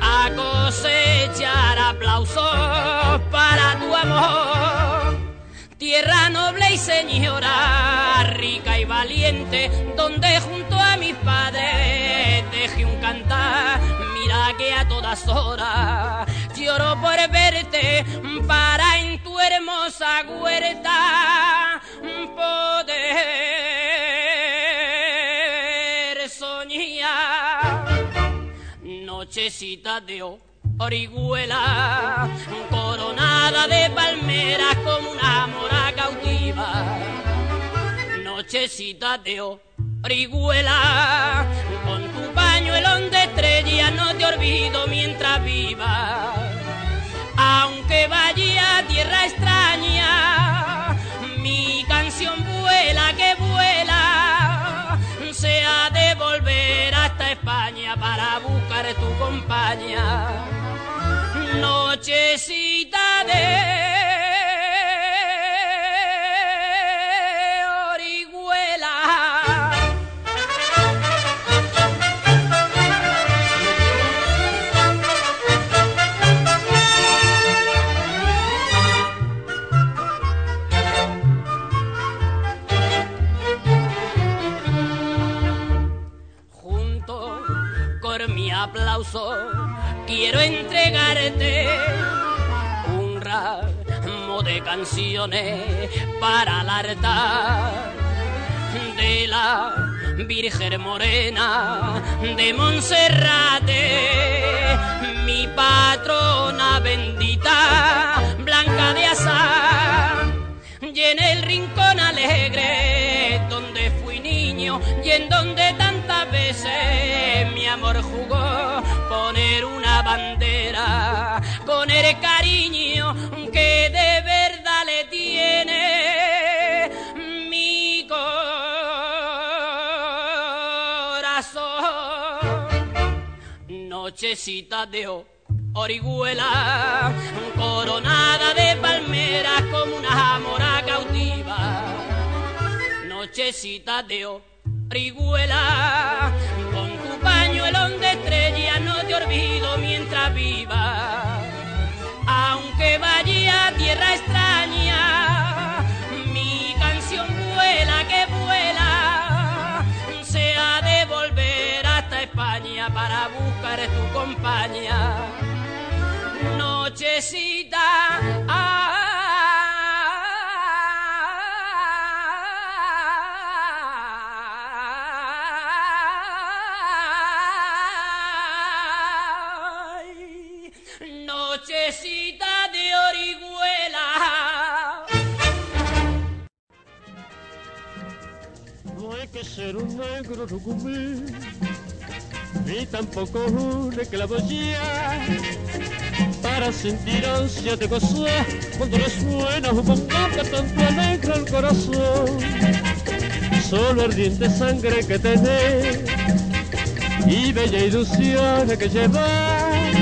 Speaker 10: a cosechar aplausos para tu amor. Tierra noble y señora, rica y valiente, donde junto a mis padres dejé un cantar. Mira que a todas horas lloro por verte, para en tu hermosa huerta poder soñar nochecita de orihuela, coronada de palmeras como una mora cautiva. Nochecita de orihuela, con tu pañuelo de estrella no te olvido mientras viva. Aunque vaya a tierra extraña, mi canción vuela que vuela, se ha de volver hasta España para buscar tu compañía. Nochecita de aplauso. Quiero entregarte un ramo de canciones para el altar de la Virgen Morena de Monserrate, mi patrona bendita, blanca de azar. Y en el rincón alegre donde fui niño y en donde cariño que de verdad le tiene mi corazón nochecita de orihuela, coronada de palmeras como una mora cautiva. Nochecita de orihuela, con tu pañuelo de estrella no te olvido mientras viva que vaya a tierra extraña. Mi canción vuela, que vuela, se ha de volver
Speaker 6: hasta España para buscar tu compañía. Nochecita, ah, necesita que ser un negro rucumí, ni tampoco un esclavosía, para sentir ansia de gozar cuando le suena un bongo que tanto alegra el corazón. Solo ardiente sangre que tenés y bella ilusión que llevar.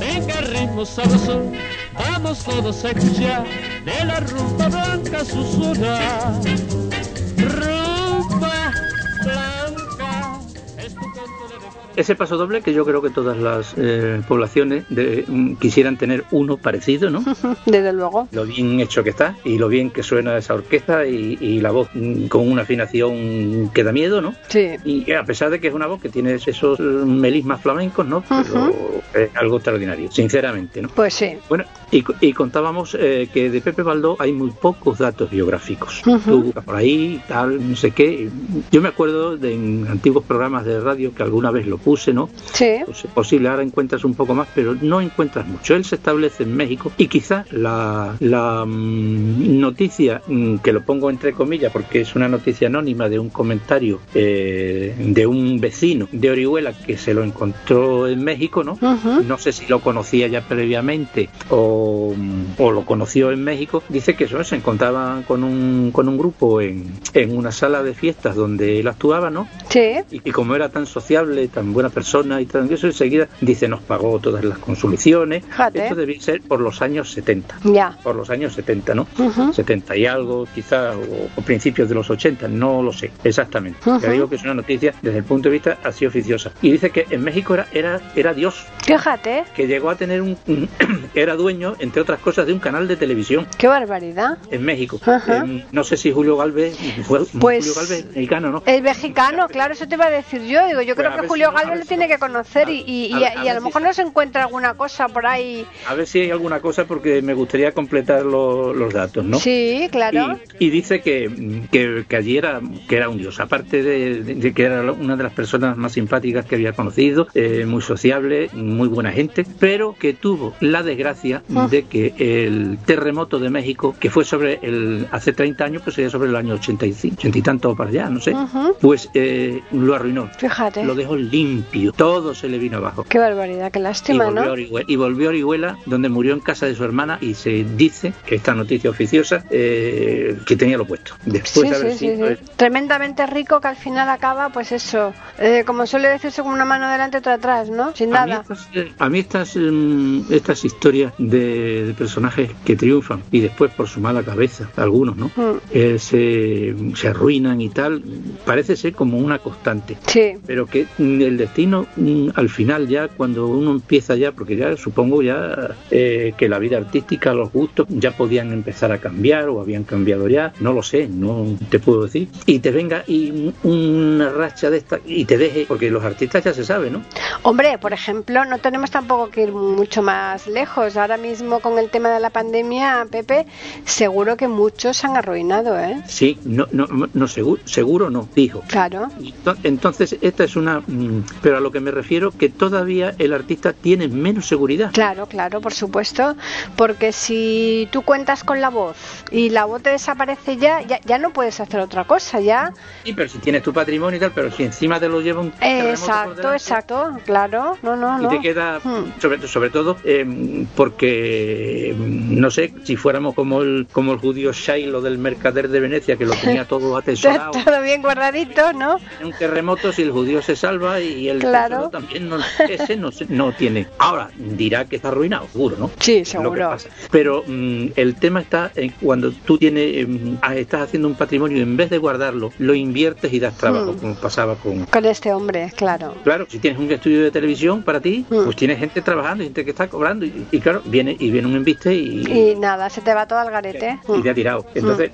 Speaker 6: Venga ritmo sabroso, vamos todos a escuchar de la rumba blanca susurrar.
Speaker 4: Ese paso doble que yo creo que todas las eh, poblaciones de- mm, quisieran tener uno parecido, ¿no?
Speaker 2: Desde luego.
Speaker 4: Lo bien hecho que está y lo bien que suena esa orquesta y, y la voz mm, con una afinación que da miedo, ¿no?
Speaker 2: Sí.
Speaker 4: Y a pesar de que es una voz que tiene esos eh, melismas flamencos, ¿no? Pero es algo extraordinario, sinceramente, ¿no?
Speaker 2: Pues sí.
Speaker 4: Bueno, y, y contábamos eh, que de Pepe Baldó hay muy pocos datos biográficos. Tú buscas por ahí, tal, no sé qué. Yo me acuerdo de en antiguos programas de radio que alguna vez lo puse, ¿no?
Speaker 2: Sí.
Speaker 4: Pues es posible, ahora encuentras un poco más, pero no encuentras mucho. Él se establece en México y quizá la, la mm, noticia, mm, que lo pongo entre comillas porque es una noticia anónima de un comentario eh, de un vecino de Orihuela que se lo encontró en México, ¿no?
Speaker 2: Ujú.
Speaker 4: No sé si lo conocía ya previamente o, o lo conoció en México. Dice que eso, se encontraba con un, con un grupo en, en una sala de fiestas donde él actuaba, ¿no?
Speaker 2: Sí.
Speaker 4: y, y como era tan sociable, tan buena persona y tan eso, enseguida dice nos pagó todas las consumiciones.
Speaker 2: Fíjate.
Speaker 4: Esto debía ser por los años 70.
Speaker 2: Ya.
Speaker 4: Por los años 70, ¿no?
Speaker 2: Ujú.
Speaker 4: 70 y algo, quizá, o, o principios de los 80, no lo sé exactamente.
Speaker 2: Ujú.
Speaker 4: Ya digo que es una noticia desde el punto de vista así oficiosa. Y dice que en México era, era, era Dios,
Speaker 2: Fíjate.
Speaker 4: que llegó a tener un. un- era dueño, entre otras cosas, de un canal de televisión
Speaker 2: Qué barbaridad.
Speaker 4: en México.
Speaker 2: Ajá.
Speaker 4: Em, no sé si Julio Galvez fue
Speaker 2: Pues-
Speaker 4: Julio Galvez mexicano, ¿no?
Speaker 2: El mexicano, claro, eso te iba a decir yo. Digo, yo
Speaker 4: Pues
Speaker 2: creo que Julio Galvez
Speaker 4: ver
Speaker 2: lo
Speaker 4: si
Speaker 2: tiene que conocer
Speaker 4: A-
Speaker 2: y, y,
Speaker 4: a
Speaker 2: y- y
Speaker 4: a
Speaker 2: a, lo
Speaker 4: si
Speaker 2: mejor
Speaker 4: sí.
Speaker 2: no se encuentra alguna cosa por ahí.
Speaker 4: A ver si hay alguna cosa porque me gustaría completar lo- los datos, ¿no?
Speaker 2: Sí, claro.
Speaker 4: Y, y dice que, que, que allí era, que era un dios, aparte de, de- de que era una de las personas más simpáticas que había conocido, eh, muy sociable, muy buena gente, pero que tuvo la desgracia
Speaker 2: Ah.
Speaker 4: de que el terremoto de México, que fue sobre el hace 30 años, pues sería sobre el año 85, 80 y tanto para allá, no sé,
Speaker 2: Ujú.
Speaker 4: pues eh, lo arruinó,
Speaker 2: Fíjate.
Speaker 4: lo dejó limpio, todo se le vino abajo.
Speaker 2: Qué barbaridad, qué
Speaker 4: Y
Speaker 2: lástima,
Speaker 4: volvió, a
Speaker 2: ¿no?
Speaker 4: Orihuela, y volvió a Orihuela, donde murió en casa de su hermana, y se dice que esta noticia oficiosa eh, que tenía lo puesto. Después
Speaker 2: Sí,
Speaker 4: de haber
Speaker 2: sí,
Speaker 4: sido-
Speaker 2: sí. Tremendamente rico que al final acaba, pues eso, eh, como suele decirse, como una mano delante y otra atrás, ¿no? Sin
Speaker 4: A mí
Speaker 2: nada.
Speaker 4: estas, eh, a mí estas, mm, estas historias de, de personajes que triunfan y después por su mala cabeza, algunos, ¿no?
Speaker 2: Mm.
Speaker 4: Eh, se, se arruinan y tal, parece ser como una constante.
Speaker 2: Sí,
Speaker 4: pero que mm, el destino mm, al final ya cuando uno empieza ya porque ya supongo ya eh, que la vida artística los gustos ya podían empezar a cambiar o habían cambiado ya no lo sé no te puedo decir y te venga y una racha de esta y te deje porque los artistas ya se sabe no
Speaker 2: Hombre, por ejemplo, no tenemos tampoco que ir mucho más lejos. Ahora mismo con el tema de la pandemia, Pepe, seguro que muchos se han arruinado, ¿eh?
Speaker 4: sí no no, no seguro seguro no dijo
Speaker 2: Claro.
Speaker 4: Ento- Entonces, esta es una. Pero a lo que me refiero, que todavía el artista tiene menos seguridad.
Speaker 2: Claro, claro, por supuesto, porque si tú cuentas con la voz y la voz te desaparece ya, ya, ya no puedes hacer otra cosa, ya.
Speaker 4: Sí, pero si tienes tu patrimonio y tal, pero si encima te lo lleva un por
Speaker 2: Exacto, exacto, claro, no, no,
Speaker 4: y
Speaker 2: no.
Speaker 4: te queda
Speaker 2: Hmm.
Speaker 4: sobre, sobre todo eh, porque mm, no sé si fuéramos como el como el judío Shiloh del mercader de Venecia que lo tenía todo atesorado
Speaker 2: Todo bien guardadito, ¿no?
Speaker 4: en un terremoto si el judío se salva y el
Speaker 2: Claro.
Speaker 4: también no, ese no, no tiene ahora dirá que está arruinado seguro no
Speaker 2: Sí, seguro.
Speaker 4: pasa. pero mm, el tema está en cuando tú tienes mm, ah, estás haciendo un patrimonio y en vez de guardarlo lo inviertes y das trabajo
Speaker 2: Hmm.
Speaker 4: como pasaba con
Speaker 2: Con este hombre, claro.
Speaker 4: Claro, si tienes un estudio de televisión para ti,
Speaker 2: Mm.
Speaker 4: pues tiene gente trabajando, gente que está cobrando y, y claro, viene y viene un embiste y,
Speaker 2: Y nada, se te va todo al garete.
Speaker 4: y te ha tirado. Entonces,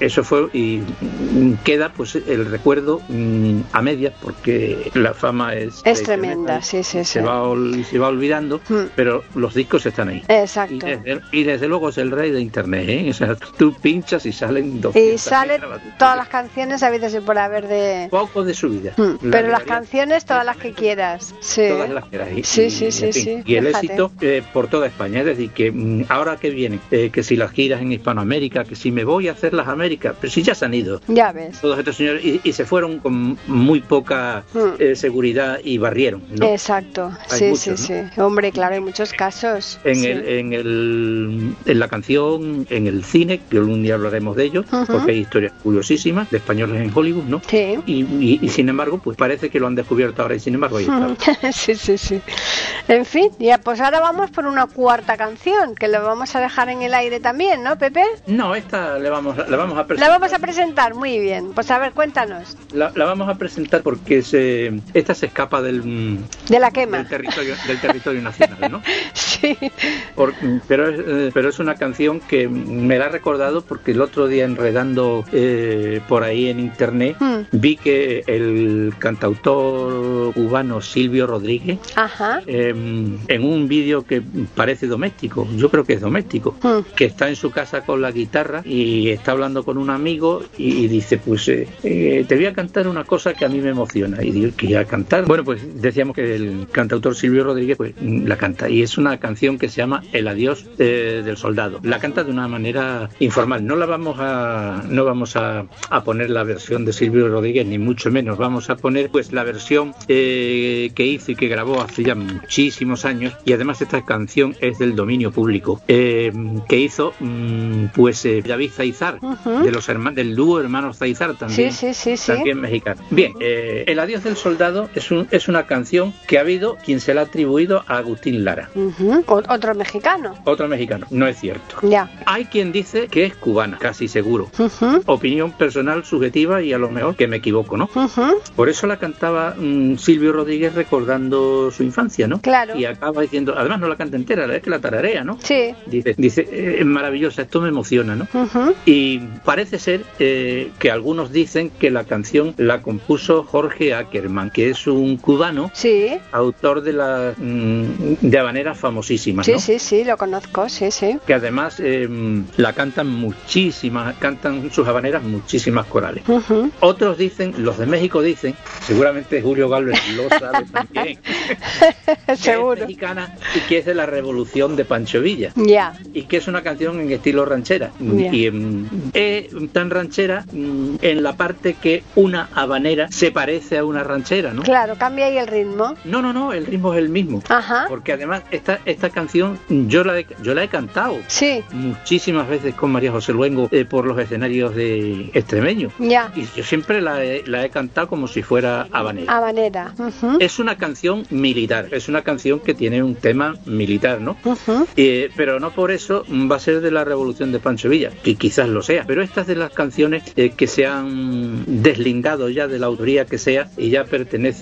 Speaker 4: eso fue y mm, queda pues el recuerdo mm, a medias porque la fama es
Speaker 2: Es tremenda, sí, sí, sí.
Speaker 4: se va ol- se va olvidando,
Speaker 2: Mm.
Speaker 4: pero los discos están ahí. Y
Speaker 2: Exacto.
Speaker 4: desde, y desde luego es el rey de internet, ¿eh? O sea, tú pinchas y salen
Speaker 2: Y
Speaker 4: 200
Speaker 2: salen todas las canciones habidas y por haber de...
Speaker 4: poco de su vida.
Speaker 2: Mm,
Speaker 4: La
Speaker 2: Pero las canciones todas las que quieras. Sí.
Speaker 4: todas las que.
Speaker 2: Sí,
Speaker 4: Y,
Speaker 2: sí,
Speaker 4: en
Speaker 2: sí,
Speaker 4: fin,
Speaker 2: sí,
Speaker 4: Y el
Speaker 2: fíjate.
Speaker 4: éxito eh, por toda España. Es decir, que mm, ahora que viene, eh, que si las giras en Hispanoamérica, que si me voy a hacer las Américas, pero si ya se han ido.
Speaker 2: Ya ves.
Speaker 4: Todos estos señores y, y se fueron con muy poca
Speaker 2: Mm.
Speaker 4: eh, seguridad y barrieron. ¿no?
Speaker 2: Exacto.
Speaker 4: Hay
Speaker 2: Sí,
Speaker 4: muchos,
Speaker 2: sí, sí. Hombre, claro, hay muchos casos.
Speaker 4: En,
Speaker 2: Sí.
Speaker 4: el, en, el, en la canción, en el cine, que algún día hablaremos de ello, porque hay historias curiosísimas de españoles en Hollywood, ¿no?
Speaker 2: Sí.
Speaker 4: Y, y- y sin embargo, pues parece que lo han descubierto ahora y sin embargo ahí está.
Speaker 2: sí, sí, sí. En fin, ya pues ahora vamos por una cuarta canción, que lo vamos a dejar en el aire también, ¿no, Pepe?
Speaker 4: No, esta le vamos, la vamos a
Speaker 2: La
Speaker 4: presentar.
Speaker 2: vamos a presentar, muy bien. Pues a ver, cuéntanos.
Speaker 4: La, la vamos a presentar porque se, esta se escapa del, mm,
Speaker 2: De la quema.
Speaker 4: del territorio del territorio nacional, ¿no?
Speaker 2: Sí.
Speaker 4: Por- pero, es, eh, pero es una canción que me la ha recordado porque el otro día enredando eh, por ahí en internet
Speaker 2: Mm.
Speaker 4: vi que el cantautor cubano Silvio Rodríguez
Speaker 2: Ajá.
Speaker 4: eh, en un vídeo que parece doméstico, yo creo que es doméstico,
Speaker 2: Mm.
Speaker 4: que está en su casa con la guitarra y está hablando con un amigo y, y dice, pues eh, te voy a cantar una cosa que a mí me emociona. Y digo, que a cantar. Bueno, pues decíamos que el cantautor Silvio Rodríguez pues mm, la canta y es una canción que se llama El adiós eh, del soldado. La canta de una manera informal. No la vamos a no vamos a, a poner la versión de Silvio Rodríguez ni mucho menos. Vamos a poner pues la versión eh, que hizo y que grabó hace ya muchísimos años y además esta canción es del dominio público eh, que hizo mm, pues David Zaizar de los hermanos del dúo hermanos Zaizar también
Speaker 2: Sí, sí, sí, sí.
Speaker 4: también mexicano. Bien, El adiós del soldado es, un, es una canción que ha habido quien se la ha atribuido a Agustín Lara,
Speaker 2: Ujú. O- otro mexicano.
Speaker 4: otro mexicano. No es cierto.
Speaker 2: Ya.
Speaker 4: Hay quien dice que es cubana, casi seguro.
Speaker 2: Ujú.
Speaker 4: Opinión personal subjetiva y a lo mejor que me equivoco, ¿no?
Speaker 2: Ujú.
Speaker 4: Por eso la cantaba mm, Silvio Rodríguez recordando su infancia, ¿no?
Speaker 2: Claro.
Speaker 4: Y acaba diciendo, además no la canta entera, es que la tararea, ¿no?
Speaker 2: Sí.
Speaker 4: Dice, dice "Eh, es maravillosa, esto me emociona, ¿no? Y parece ser eh, que algunos dicen que la canción la compuso Jorge Ackerman, que es un cubano,
Speaker 2: Sí.
Speaker 4: autor de la mm, de habaneras famosísimas,
Speaker 2: Sí,
Speaker 4: ¿no?
Speaker 2: sí, sí, lo conozco, sí, sí.
Speaker 4: Que además eh, la cantan muchísimas, cantan sus habaneras muchísimas corales. Otros dicen, los de México dicen, seguramente Julio Galvez lo sabe también, que es
Speaker 2: Seguro.
Speaker 4: mexicana y que es de la revolución de Pancho Villa
Speaker 2: Ya.
Speaker 4: y que es una canción en estilo ranchera y mm, es tan ranchera mm, en la parte que una habanera se parece a una ranchera, ¿no?
Speaker 2: Claro, cambia ahí el ritmo.
Speaker 4: No, no, no, el ritmo es el mismo.
Speaker 2: Ajá.
Speaker 4: Porque además esta, esta canción yo la, he, yo la he cantado
Speaker 2: Sí.
Speaker 4: muchísimas veces con María José Luengo eh, por los escenarios de extremeño.
Speaker 2: Ya.
Speaker 4: Y yo siempre la he, la he cantado como si fuera habanera.
Speaker 2: Habanera.
Speaker 4: Es una canción militar, es una canción que tiene un tema militar, ¿no? Eh, pero no por eso va a ser de la revolución de Pancho Villa, que quizás lo sea. Pero estas de las canciones eh, que se han deslindado ya de la autoría que sea y ya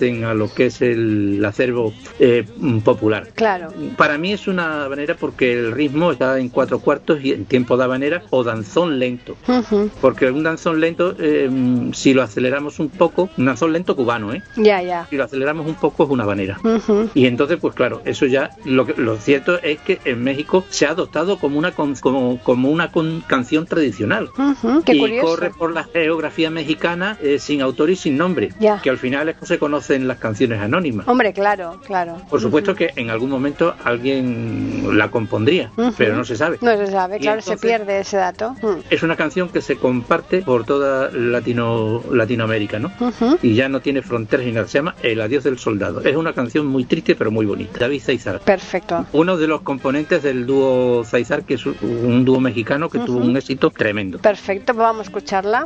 Speaker 4: pertenecen a lo que es el acervo eh, popular.
Speaker 2: Claro.
Speaker 4: Para mí es una habanera porque el ritmo está en cuatro cuartos y en tiempo de habanera o danzón lento.
Speaker 2: Ujú.
Speaker 4: Porque un danzón lento, eh, si lo aceleramos un poco, un danzón lento cubano, ¿eh?
Speaker 2: Ya, ya.
Speaker 4: Si lo aceleramos un poco es una habanera.
Speaker 2: Ujú.
Speaker 4: Y entonces, pues claro, eso ya, lo, que- lo cierto es que en México se ha adoptado como una con- como, como una con- canción tradicional.
Speaker 2: Ujú. Qué
Speaker 4: y
Speaker 2: curioso.
Speaker 4: corre por la geografía mexicana eh, sin autor y sin nombre,
Speaker 2: Ya.
Speaker 4: que al final es que se conocen las canciones anónimas.
Speaker 2: Hombre, claro, claro.
Speaker 4: Por supuesto que en algún momento alguien la compondría,
Speaker 2: Ujú.
Speaker 4: pero no se sabe.
Speaker 2: No se sabe,
Speaker 4: Y
Speaker 2: claro, se
Speaker 4: entonces-
Speaker 2: pierde ese dato. Mm.
Speaker 4: Es una canción que se comparte por toda Latino, Latinoamérica, ¿no? Y ya no tiene fronteras ni nada. Se llama El adiós del soldado. Es una canción muy triste pero muy bonita. David Zaizar.
Speaker 2: Perfecto.
Speaker 4: Uno de los componentes del dúo Zaizar, que es un dúo mexicano que tuvo un éxito tremendo.
Speaker 2: Perfecto, pues vamos a escucharla.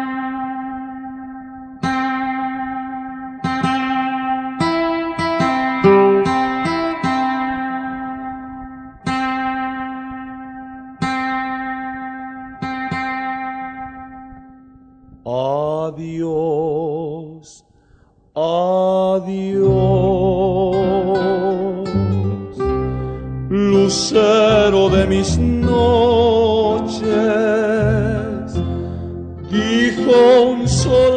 Speaker 6: Adiós, adiós, lucero de mis noches, dijo un soldado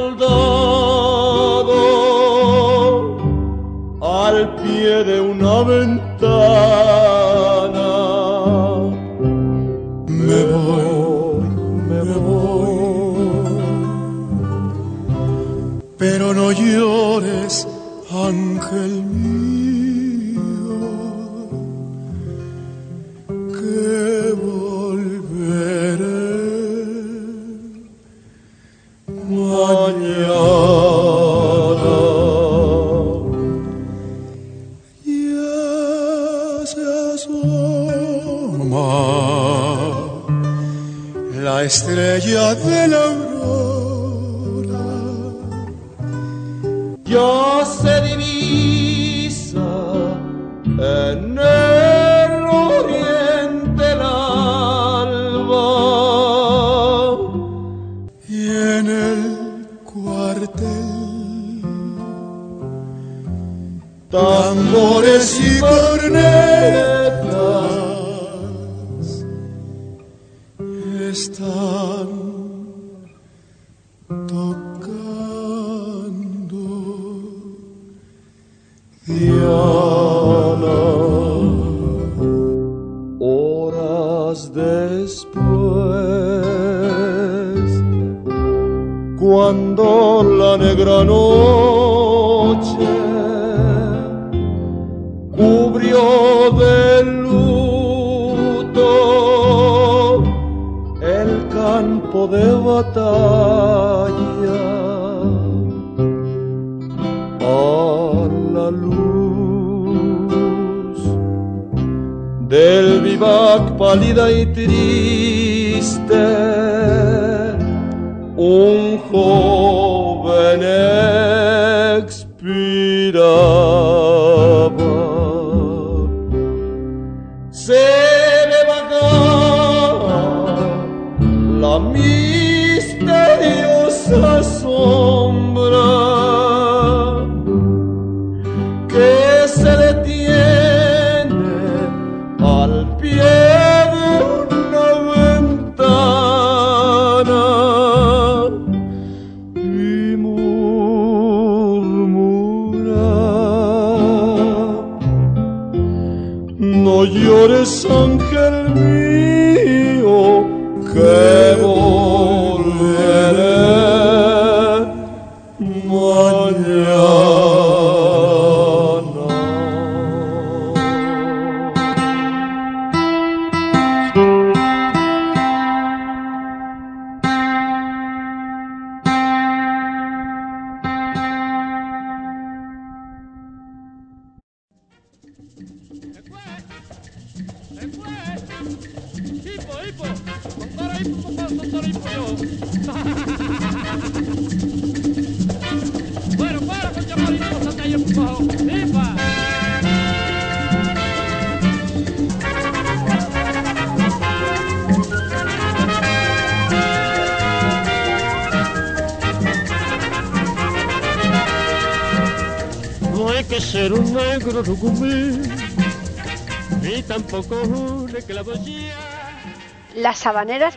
Speaker 6: llores, ángel mío, que volveré mañana. Ya se asoma la estrella de la cornetas están tocando Diana. Horas después, cuando la negra noche a la luz del vivac pálida y triste un joven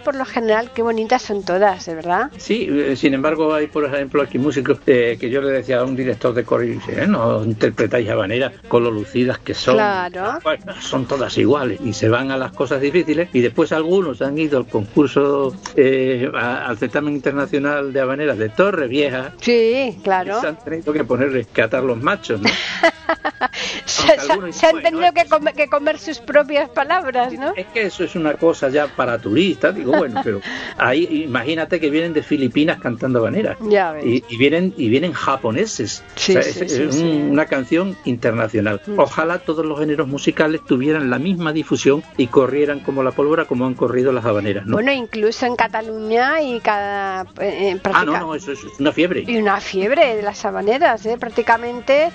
Speaker 11: por
Speaker 2: lo general, qué bonitas son todas, de verdad.
Speaker 4: Sí, eh, sin embargo, hay por ejemplo aquí músicos eh, que yo le decía a un director de coro y dice, "Eh, no interpretáis habaneras con lo lucidas que son.
Speaker 2: Claro.
Speaker 4: Bueno, son todas iguales y se van a las cosas difíciles y después algunos han ido al concurso, eh, a- al certamen internacional de habaneras de Torre Vieja
Speaker 2: Sí, claro.
Speaker 4: y se han tenido que poner rescatar los machos, ¿no?
Speaker 2: se,
Speaker 4: Aunque
Speaker 2: se-
Speaker 4: algunos
Speaker 2: se han tenido
Speaker 4: bueno,
Speaker 2: que comer, que comer sus propias palabras, ¿no?
Speaker 4: Es que eso es una cosa ya para turistas, digo, bueno, pero ahí imagínate que vienen de Filipinas cantando habaneras.
Speaker 2: Ya ves.
Speaker 4: Y, y vienen y vienen japoneses.
Speaker 2: Sí,
Speaker 4: O sea,
Speaker 2: sí,
Speaker 4: es,
Speaker 2: sí,
Speaker 4: es
Speaker 2: sí.
Speaker 4: un- una canción internacional.
Speaker 2: Mm.
Speaker 4: Ojalá todos los géneros musicales tuvieran la misma difusión y corrieran como la pólvora como han corrido las habaneras, ¿no?
Speaker 2: Bueno, incluso en Cataluña y cada... eh,
Speaker 4: ah,
Speaker 2: práctica-
Speaker 4: no, no, eso es una fiebre.
Speaker 2: Y una fiebre de las habaneras, ¿eh? Prácticamente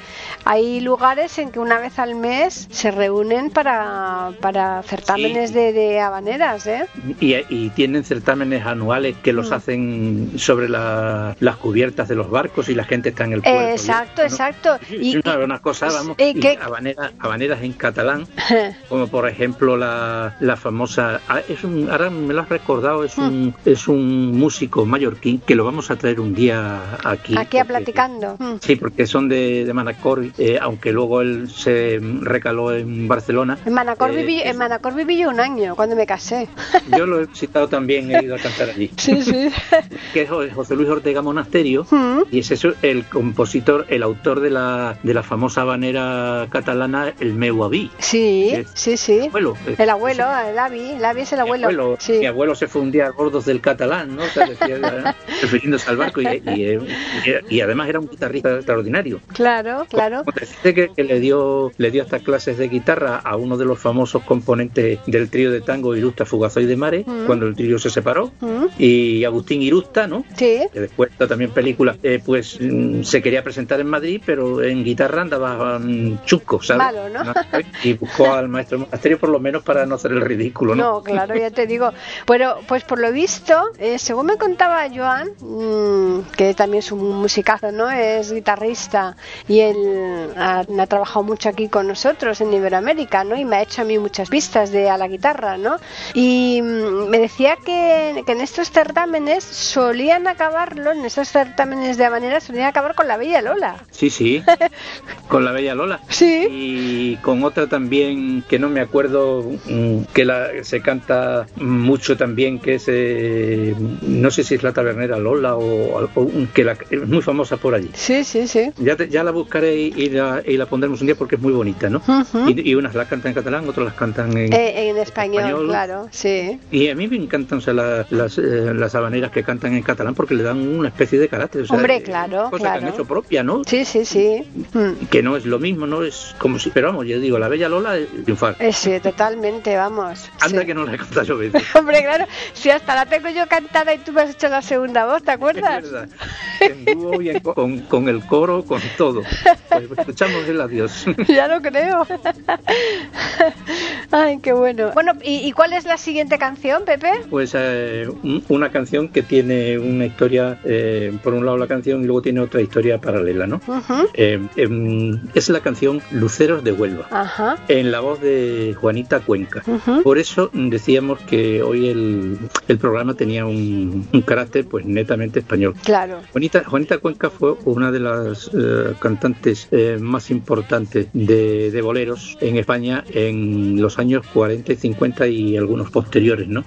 Speaker 2: hay lugares en que una vez al mes se reúnen para, para certámenes de, de habaneras, ¿eh?
Speaker 4: Y, y tienen certámenes anuales que los
Speaker 2: Mm.
Speaker 4: hacen sobre la- las cubiertas de los barcos y la gente está en el puerto.
Speaker 2: Eh, exacto,
Speaker 4: ¿no?
Speaker 2: exacto.
Speaker 4: Sí,
Speaker 2: Y,
Speaker 4: es una, una cosa, vamos,
Speaker 2: y
Speaker 4: y
Speaker 2: que-
Speaker 4: habanera- habaneras en catalán, como por ejemplo la, la famosa, ah, es un, ahora me lo has recordado, es un,
Speaker 2: Mm.
Speaker 4: es un músico mallorquín que lo vamos a traer un día aquí.
Speaker 2: aquí a platicando. Mm.
Speaker 4: Sí, porque son de, de Manacor, eh, aunque luego él se recaló en Barcelona.
Speaker 2: En Manacor,
Speaker 4: Eh,
Speaker 2: viví, en Manacor viví yo un año cuando me casé.
Speaker 4: Yo lo he también, he ido a cantar allí.
Speaker 2: Sí, sí.
Speaker 4: que es José Luis Ortega Monasterio,
Speaker 2: Mm.
Speaker 4: y es eso el compositor, el autor de la, de la famosa habanera catalana, el meu aví.
Speaker 2: Sí, sí, sí.
Speaker 4: Abuelo, eh,
Speaker 2: El abuelo, el Avi, el Avi es el
Speaker 4: mi
Speaker 2: abuelo.
Speaker 4: abuelo,
Speaker 2: Sí.
Speaker 4: mi abuelo se fue un día a bordos del catalán, ¿no? O sea, decía, ¿eh? refiriéndose al barco, y, y- y- y además era un guitarrista extraordinario.
Speaker 2: Claro, claro.
Speaker 4: Como que, que le dio le dio hasta clases de guitarra a uno de los famosos componentes del trío de tango Irusta Fugazoy de Mare,
Speaker 2: Mm.
Speaker 4: cuando el trío se separó,
Speaker 2: Mm.
Speaker 4: y Agustín Irusta, ¿no?
Speaker 2: Sí.
Speaker 4: que después está también película, eh, pues mm, se quería presentar en Madrid, pero en guitarra andaba mm, chusco, ¿sabes?
Speaker 2: Malo, ¿no?
Speaker 4: Y buscó al maestro monasterio por lo menos para no hacer el ridículo, ¿no?
Speaker 2: No, claro, ya te digo. Bueno, pues por lo visto, eh, según me contaba Joan, mm, que también es un musicazo, ¿no? Es guitarrista y él ha, ha trabajado mucho aquí con nosotros en Iberoamérica, ¿no? Y me ha hecho a mí muchas pistas de a la guitarra, ¿no? Y me decía que, que en estos certámenes solían acabarlo, en estos certámenes de habanera solían acabar con la Bella Lola.
Speaker 4: Sí, sí, con la Bella Lola.
Speaker 2: Sí.
Speaker 4: Y con otra también que no me acuerdo, mm, que la, se canta mucho también, que es, eh, no sé si es la tabernera Lola o, o que la, es muy famosa por allí.
Speaker 2: Sí, sí, sí.
Speaker 4: Ya, te- ya la buscaré y, y la, y la pondremos un día porque es muy bonita, ¿no?
Speaker 2: Ujú.
Speaker 4: y, y unas la cantan en catalán, otras las cantan en...
Speaker 2: Eh, en español,
Speaker 4: español.
Speaker 2: claro, sí.
Speaker 4: Y a mí me la- las, eh, las habaneras que cantan en catalán porque le dan una especie de carácter. o sea,
Speaker 2: Hombre, claro,
Speaker 4: Cosa que han
Speaker 2: claro.
Speaker 4: hecho propia, ¿no?
Speaker 2: Sí, sí, sí. Mm.
Speaker 4: Que no es lo mismo, ¿no? Es como si... Pero vamos, yo digo, la Bella Lola es triunfar.
Speaker 2: Eh, sí, totalmente, vamos.
Speaker 4: Anda
Speaker 2: sí.
Speaker 4: que no la he cantado yo veces.
Speaker 2: Hombre, claro, si hasta la tengo yo cantada y tú me has hecho la segunda voz, ¿te
Speaker 4: Es
Speaker 2: acuerdas?
Speaker 4: verdad. En dúo y en co- con, con el coro, con todo. Pues escuchamos el adiós.
Speaker 2: ya lo creo. Ay, qué bueno. Bueno, ¿y, y cuál es la siguiente canción, Pepe?
Speaker 4: Pues eh, un- una canción que tiene una historia, eh, por un lado la canción y luego tiene otra historia paralela, ¿no? Eh, em, es la canción Luceros de Huelva. En la voz de Juanita Cuenca. Por eso decíamos que hoy el, el programa tenía un, un carácter pues netamente español.
Speaker 2: Claro.
Speaker 4: Juanita, Juanita Cuenca fue una de las eh, cantantes más importantes de, de boleros en España en los años 40 y 50 y algunos posteriores, ¿no?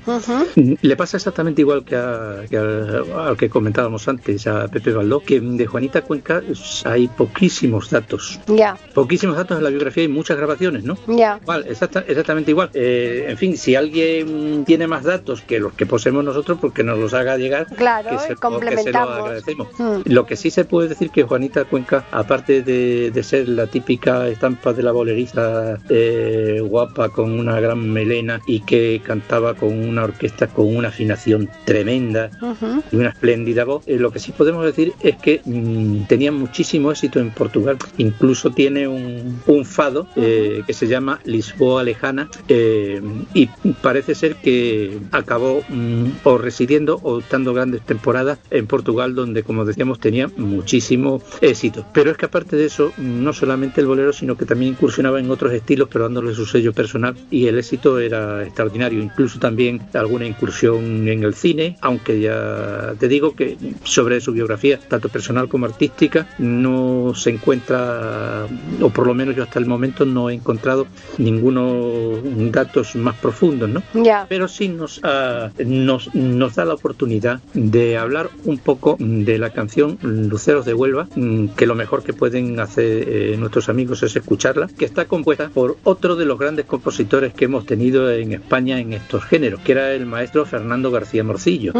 Speaker 4: Le pasa exactamente igual que, a- que al, al que comentábamos antes, a Pepe Baldó, que de Juanita Cuenca hay poquísimos datos.
Speaker 2: Ya,
Speaker 4: Poquísimos datos en la biografía y muchas grabaciones, ¿no?
Speaker 2: ya.
Speaker 4: Igual, exacta- exactamente igual. Eh, en fin, si alguien tiene más datos que los que poseemos nosotros, pues que nos los haga llegar.
Speaker 2: Claro,
Speaker 4: que se, que se lo
Speaker 2: complementamos.
Speaker 4: agradecemos.
Speaker 2: Mm.
Speaker 4: Lo que sí se puede decir que Juanita Cuenca, aparte de, de ser la típica estampa de la bolerista eh, guapa con una gran melena y que cantaba con una orquesta con una afinación tremenda,
Speaker 2: Ujú.
Speaker 4: y una espléndida voz. Eh, lo que sí podemos decir es que mm, tenía muchísimo éxito en Portugal. Incluso tiene un, un fado eh, que se llama Lisboa Lejana eh, y parece ser que acabó mm, o residiendo o dando grandes temporadas en Portugal donde, como decíamos, tenía muchísimo éxito. Pero es que aparte de eso, no solamente el bolero, sino que también incursionaba en otros estilos, pero dándole su sello personal y el éxito era extraordinario. Incluso también alguna incursión en el cine, aunque ya te digo que sobre su biografía, tanto personal como artística, no se encuentra, o por lo menos yo hasta el momento no he encontrado ninguno datos más profundos, ¿no?
Speaker 2: Ya.
Speaker 4: pero sí nos, ah, nos, nos da la oportunidad de hablar un poco de la canción Luceros de Huelva, mm, que lo mejor que pueden hacer eh, nuestros amigos es escucharla, que está compuesta por otro de los grandes compositores que hemos tenido en España en estos géneros, que era el maestro Fernando García Morcillo,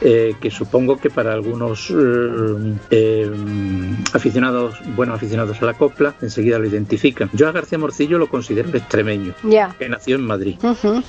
Speaker 4: eh, que supongo que para algunos eh, eh, aficionados, buenos aficionados a la copla, enseguida lo identifican. Yo a García Morcillo lo considero extremeño,
Speaker 2: Ya.
Speaker 4: que nació en Madrid.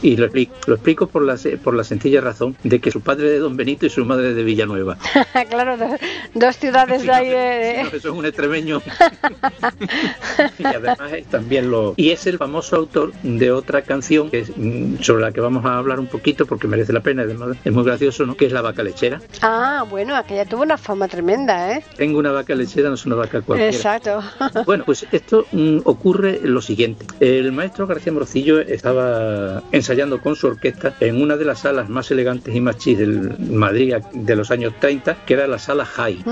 Speaker 4: Y lo explico, lo explico por, la, por la sencilla razón de que su padre de Don Benito y su madre de Villanueva.
Speaker 2: claro, do- dos ciudades de ahí.
Speaker 4: No, eso es un extremeño. y además es también lo. Y es el famoso autor de otra canción que es, mm, sobre la que vamos a hablar un poquito porque merece la pena, además es muy gracioso, ¿no? Que es la vaca lechera.
Speaker 2: Ah, bueno, aquella tuvo una fama tremenda, ¿eh?
Speaker 4: Tengo una vaca lechera, no es una vaca cualquiera.
Speaker 2: Exacto.
Speaker 4: Bueno, pues esto mm, ocurre lo siguiente. El maestro García Morcillo estaba ensayando con su orquesta en una de las salas más elegantes y más chis del Madrid de los años 30, que era la sala High.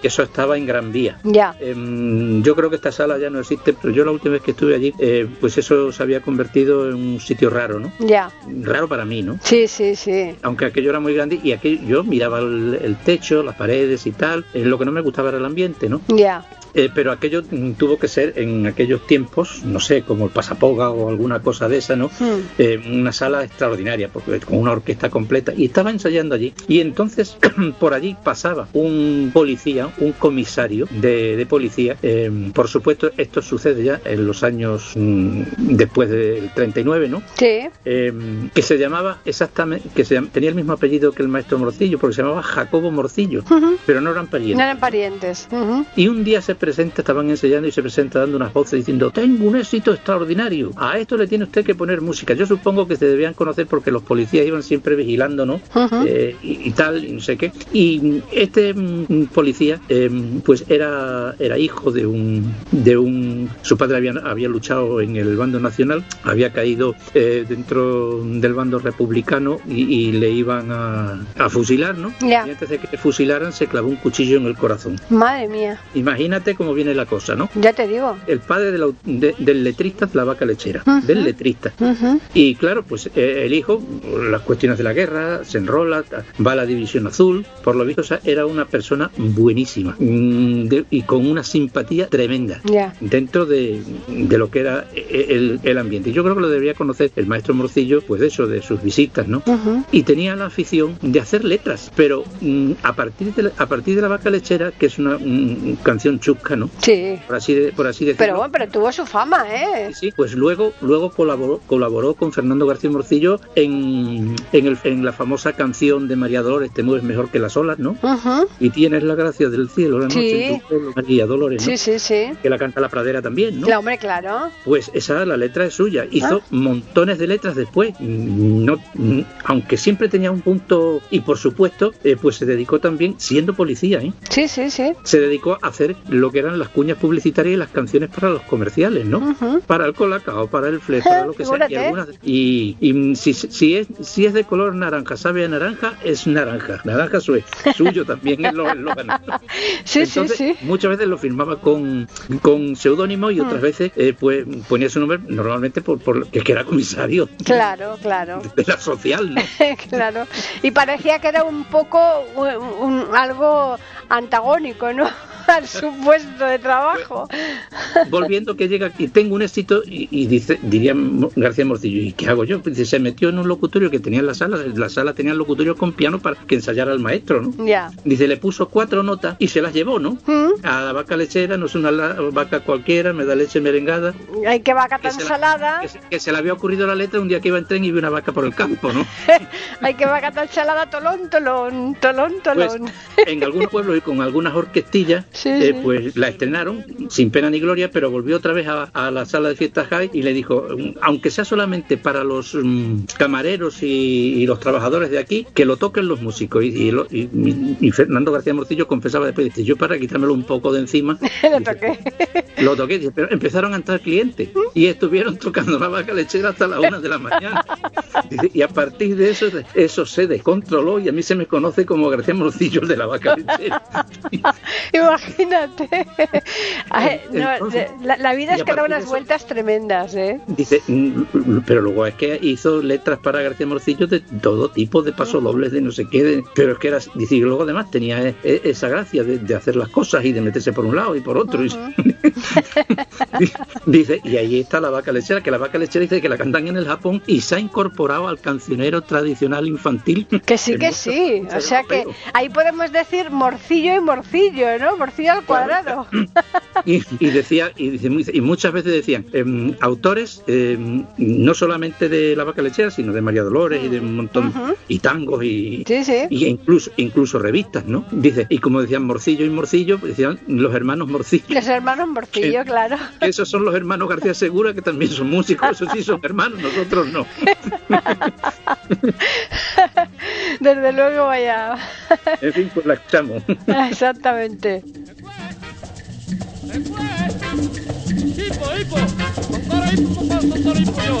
Speaker 4: Que Eso estaba en Gran Vía.
Speaker 2: Ya.
Speaker 4: Em, yo creo que esta sala ya no existe, pero yo la última vez que estuve allí, eh, pues eso se había convertido en un sitio raro, ¿no?
Speaker 2: Ya.
Speaker 4: Raro para mí, ¿no?
Speaker 2: Sí, sí, sí.
Speaker 4: Aunque aquello era muy grande y aquello, yo miraba el, el techo, las paredes y tal, eh, lo que no me gustaba era el ambiente, ¿no?
Speaker 2: Ya.
Speaker 4: Eh, pero aquello mm, tuvo que ser en aquellos tiempos, no sé, como el Pasapoga o alguna cosa de esa, ¿no?
Speaker 2: Hmm.
Speaker 4: Eh, una sala extraordinaria, porque con una orquesta completa, y estaba ensayando allí. Y entonces por allí pasaba un policía, un comisario de, de policía. Eh, por supuesto, esto sucede ya en los años mm, después del 39, ¿no?
Speaker 2: Sí.
Speaker 4: Eh, que se llamaba exactamente, que se tenía el mismo apellido que el maestro Morcillo, porque se llamaba Jacobo Morcillo,
Speaker 2: Ujú.
Speaker 4: pero no eran parientes.
Speaker 2: No eran parientes. Ujú.
Speaker 4: Y un día se presenta, estaban ensayando y se presenta dando unas voces diciendo, tengo un éxito extraordinario, a esto le tiene usted que poner música. Yo supongo que se debían conocer porque los policías iban siempre vigilando, ¿no? Eh, y, y tal, y no sé qué. Y este mm, policía, eh, pues era, era hijo de un, de un... Su padre había, había luchado en el bando nacional, había caído eh, dentro del bando republicano y, y le iban a, a fusilar, ¿no? Y antes de que le fusilaran se clavó un cuchillo en el corazón.
Speaker 2: Madre mía.
Speaker 4: Imagínate cómo viene la cosa, ¿no?
Speaker 2: Ya te digo.
Speaker 4: El padre del au- de- del letrista es la vaca lechera,
Speaker 2: Ujú.
Speaker 4: del letrista.
Speaker 2: Ujú.
Speaker 4: Y claro, pues eh, el hijo, las cuestiones de la guerra, se enrola, va a la división azul, por lo visto o sea, era una persona buenísima mm, de- y con una simpatía tremenda
Speaker 2: Ya.
Speaker 4: dentro de, de lo que era eh, el, el ambiente. Y Yo creo que lo debería conocer el maestro Morcillo, pues de eso, de sus visitas, ¿no?
Speaker 2: Ujú.
Speaker 4: y tenía la afición de hacer letras, pero mm, a partir de la, a partir de la vaca lechera, que es una mm, canción
Speaker 2: Sí.
Speaker 4: Por así de, por así decirlo.
Speaker 2: Pero bueno, pero tuvo su fama, ¿eh?
Speaker 4: Sí, sí, pues luego, luego colaboró, colaboró con Fernando García Morcillo en, en, el- en la famosa canción de María Dolores, Te mueves mejor que las olas, ¿no? Y tienes la gracia del cielo, la noche
Speaker 2: Sí.
Speaker 4: en tu pueblo, María Dolores, ¿no?
Speaker 2: Sí, sí, sí.
Speaker 4: Que la canta la pradera también, ¿no?
Speaker 2: La hombre, claro.
Speaker 4: Pues esa, la letra es suya. Hizo
Speaker 2: Ah.
Speaker 4: montones de letras después. No, aunque siempre tenía un punto. Y por supuesto, eh, pues se dedicó también, siendo policía, ¿eh?
Speaker 2: Sí, sí, sí.
Speaker 4: se dedicó a hacer lo que eran las cuñas publicitarias y las canciones para los comerciales, ¿no? Para el colacao, para el fle, para lo que sea. Y, algunas- y, y, si, si, es, si es de color naranja, sabe a naranja, es naranja. Naranja suyo, suyo también es lo, es lo.
Speaker 2: Sí,
Speaker 4: Entonces,
Speaker 2: sí, sí.
Speaker 4: Muchas veces lo firmaba con, con seudónimo y otras
Speaker 2: Mm.
Speaker 4: veces eh, pues ponía su nombre normalmente por, por que que era comisario
Speaker 2: Claro, claro.
Speaker 4: de la social, ¿no?
Speaker 2: claro. Y parecía que era un poco un- un- algo antagónico, ¿no? Al su puesto de trabajo.
Speaker 4: volviendo que llega aquí, tengo un éxito y, y dice, diría García Morcillo, ¿y qué hago yo? Pues dice, se metió en un locutorio que tenía en la sala, la sala tenía el locutorio con piano para que ensayara el maestro, ¿no?
Speaker 2: Ya.
Speaker 4: Dice, le puso cuatro notas y se las llevó, ¿no?
Speaker 2: Mm.
Speaker 4: A la vaca lechera, no es una la- vaca cualquiera, me da leche merengada,
Speaker 2: Hay que vaca
Speaker 4: Que
Speaker 2: tan
Speaker 4: la-
Speaker 2: salada.
Speaker 4: que se, que se le había ocurrido la letra un día que iba en tren y vi una vaca por el campo, ¿no?
Speaker 2: Hay que vaca tan salada, tolón, tolón, tolón,
Speaker 4: Pues
Speaker 2: tolón.
Speaker 4: en algunos pueblos y con algunas orquestillas,
Speaker 2: Sí,
Speaker 4: eh,
Speaker 2: sí.
Speaker 4: pues la estrenaron sin pena ni gloria, pero volvió otra vez a, a la sala de fiestas High y le dijo, "Mm, aunque sea solamente para los mm, camareros y, y los trabajadores de aquí, que lo toquen los músicos. Y, y lo- y- Fernando García Morcillo confesaba después, dice, yo para quitármelo un poco de encima,
Speaker 2: Lo
Speaker 4: dice,
Speaker 2: toqué.
Speaker 4: lo toqué, dice, pero empezaron a entrar clientes y estuvieron tocando la vaca lechera hasta las una de la mañana. Dice, y a partir de eso, eso se descontroló y a mí se me conoce como García Morcillo el de la vaca lechera.
Speaker 2: Imagínate. Ay, no,
Speaker 4: Entonces,
Speaker 2: la, la vida es que da unas
Speaker 4: eso-
Speaker 2: vueltas tremendas, ¿eh?
Speaker 4: Dice, mm, pero luego es que hizo letras para García Morcillo de todo tipo, de pasodobles, de no sé qué, de- pero es que era, dice, y luego además tenía e- e- esa gracia de, de hacer las cosas y de meterse por un lado y por otro. y- dice, y ahí está la vaca lechera, que la vaca lechera dice que la cantan en el Japón y se ha incorporado al cancionero tradicional infantil.
Speaker 2: Que sí, que sí. O sea que ahí podemos decir morcillo y morcillo, ¿no? Morcillo al cuadrado.
Speaker 4: Y, y decía y, y muchas veces decían em, autores em, no solamente de la vaca lechera sino de María Dolores y de un montón
Speaker 2: Ujú.
Speaker 4: y tangos y,
Speaker 2: Sí, sí.
Speaker 4: y incluso incluso revistas no dice y como decían morcillo y morcillo pues decían los hermanos morcillo
Speaker 2: Los hermanos morcillo,
Speaker 4: Que-
Speaker 2: claro.
Speaker 4: esos son los hermanos García Segura que también son músicos esos sí son hermanos nosotros no
Speaker 2: Desde luego, vaya.
Speaker 4: en fin pues la escuchamos
Speaker 2: Exactamente.
Speaker 8: Hipo, hipo. Tontoro, hipo, papá, tontoro, hipo, yo.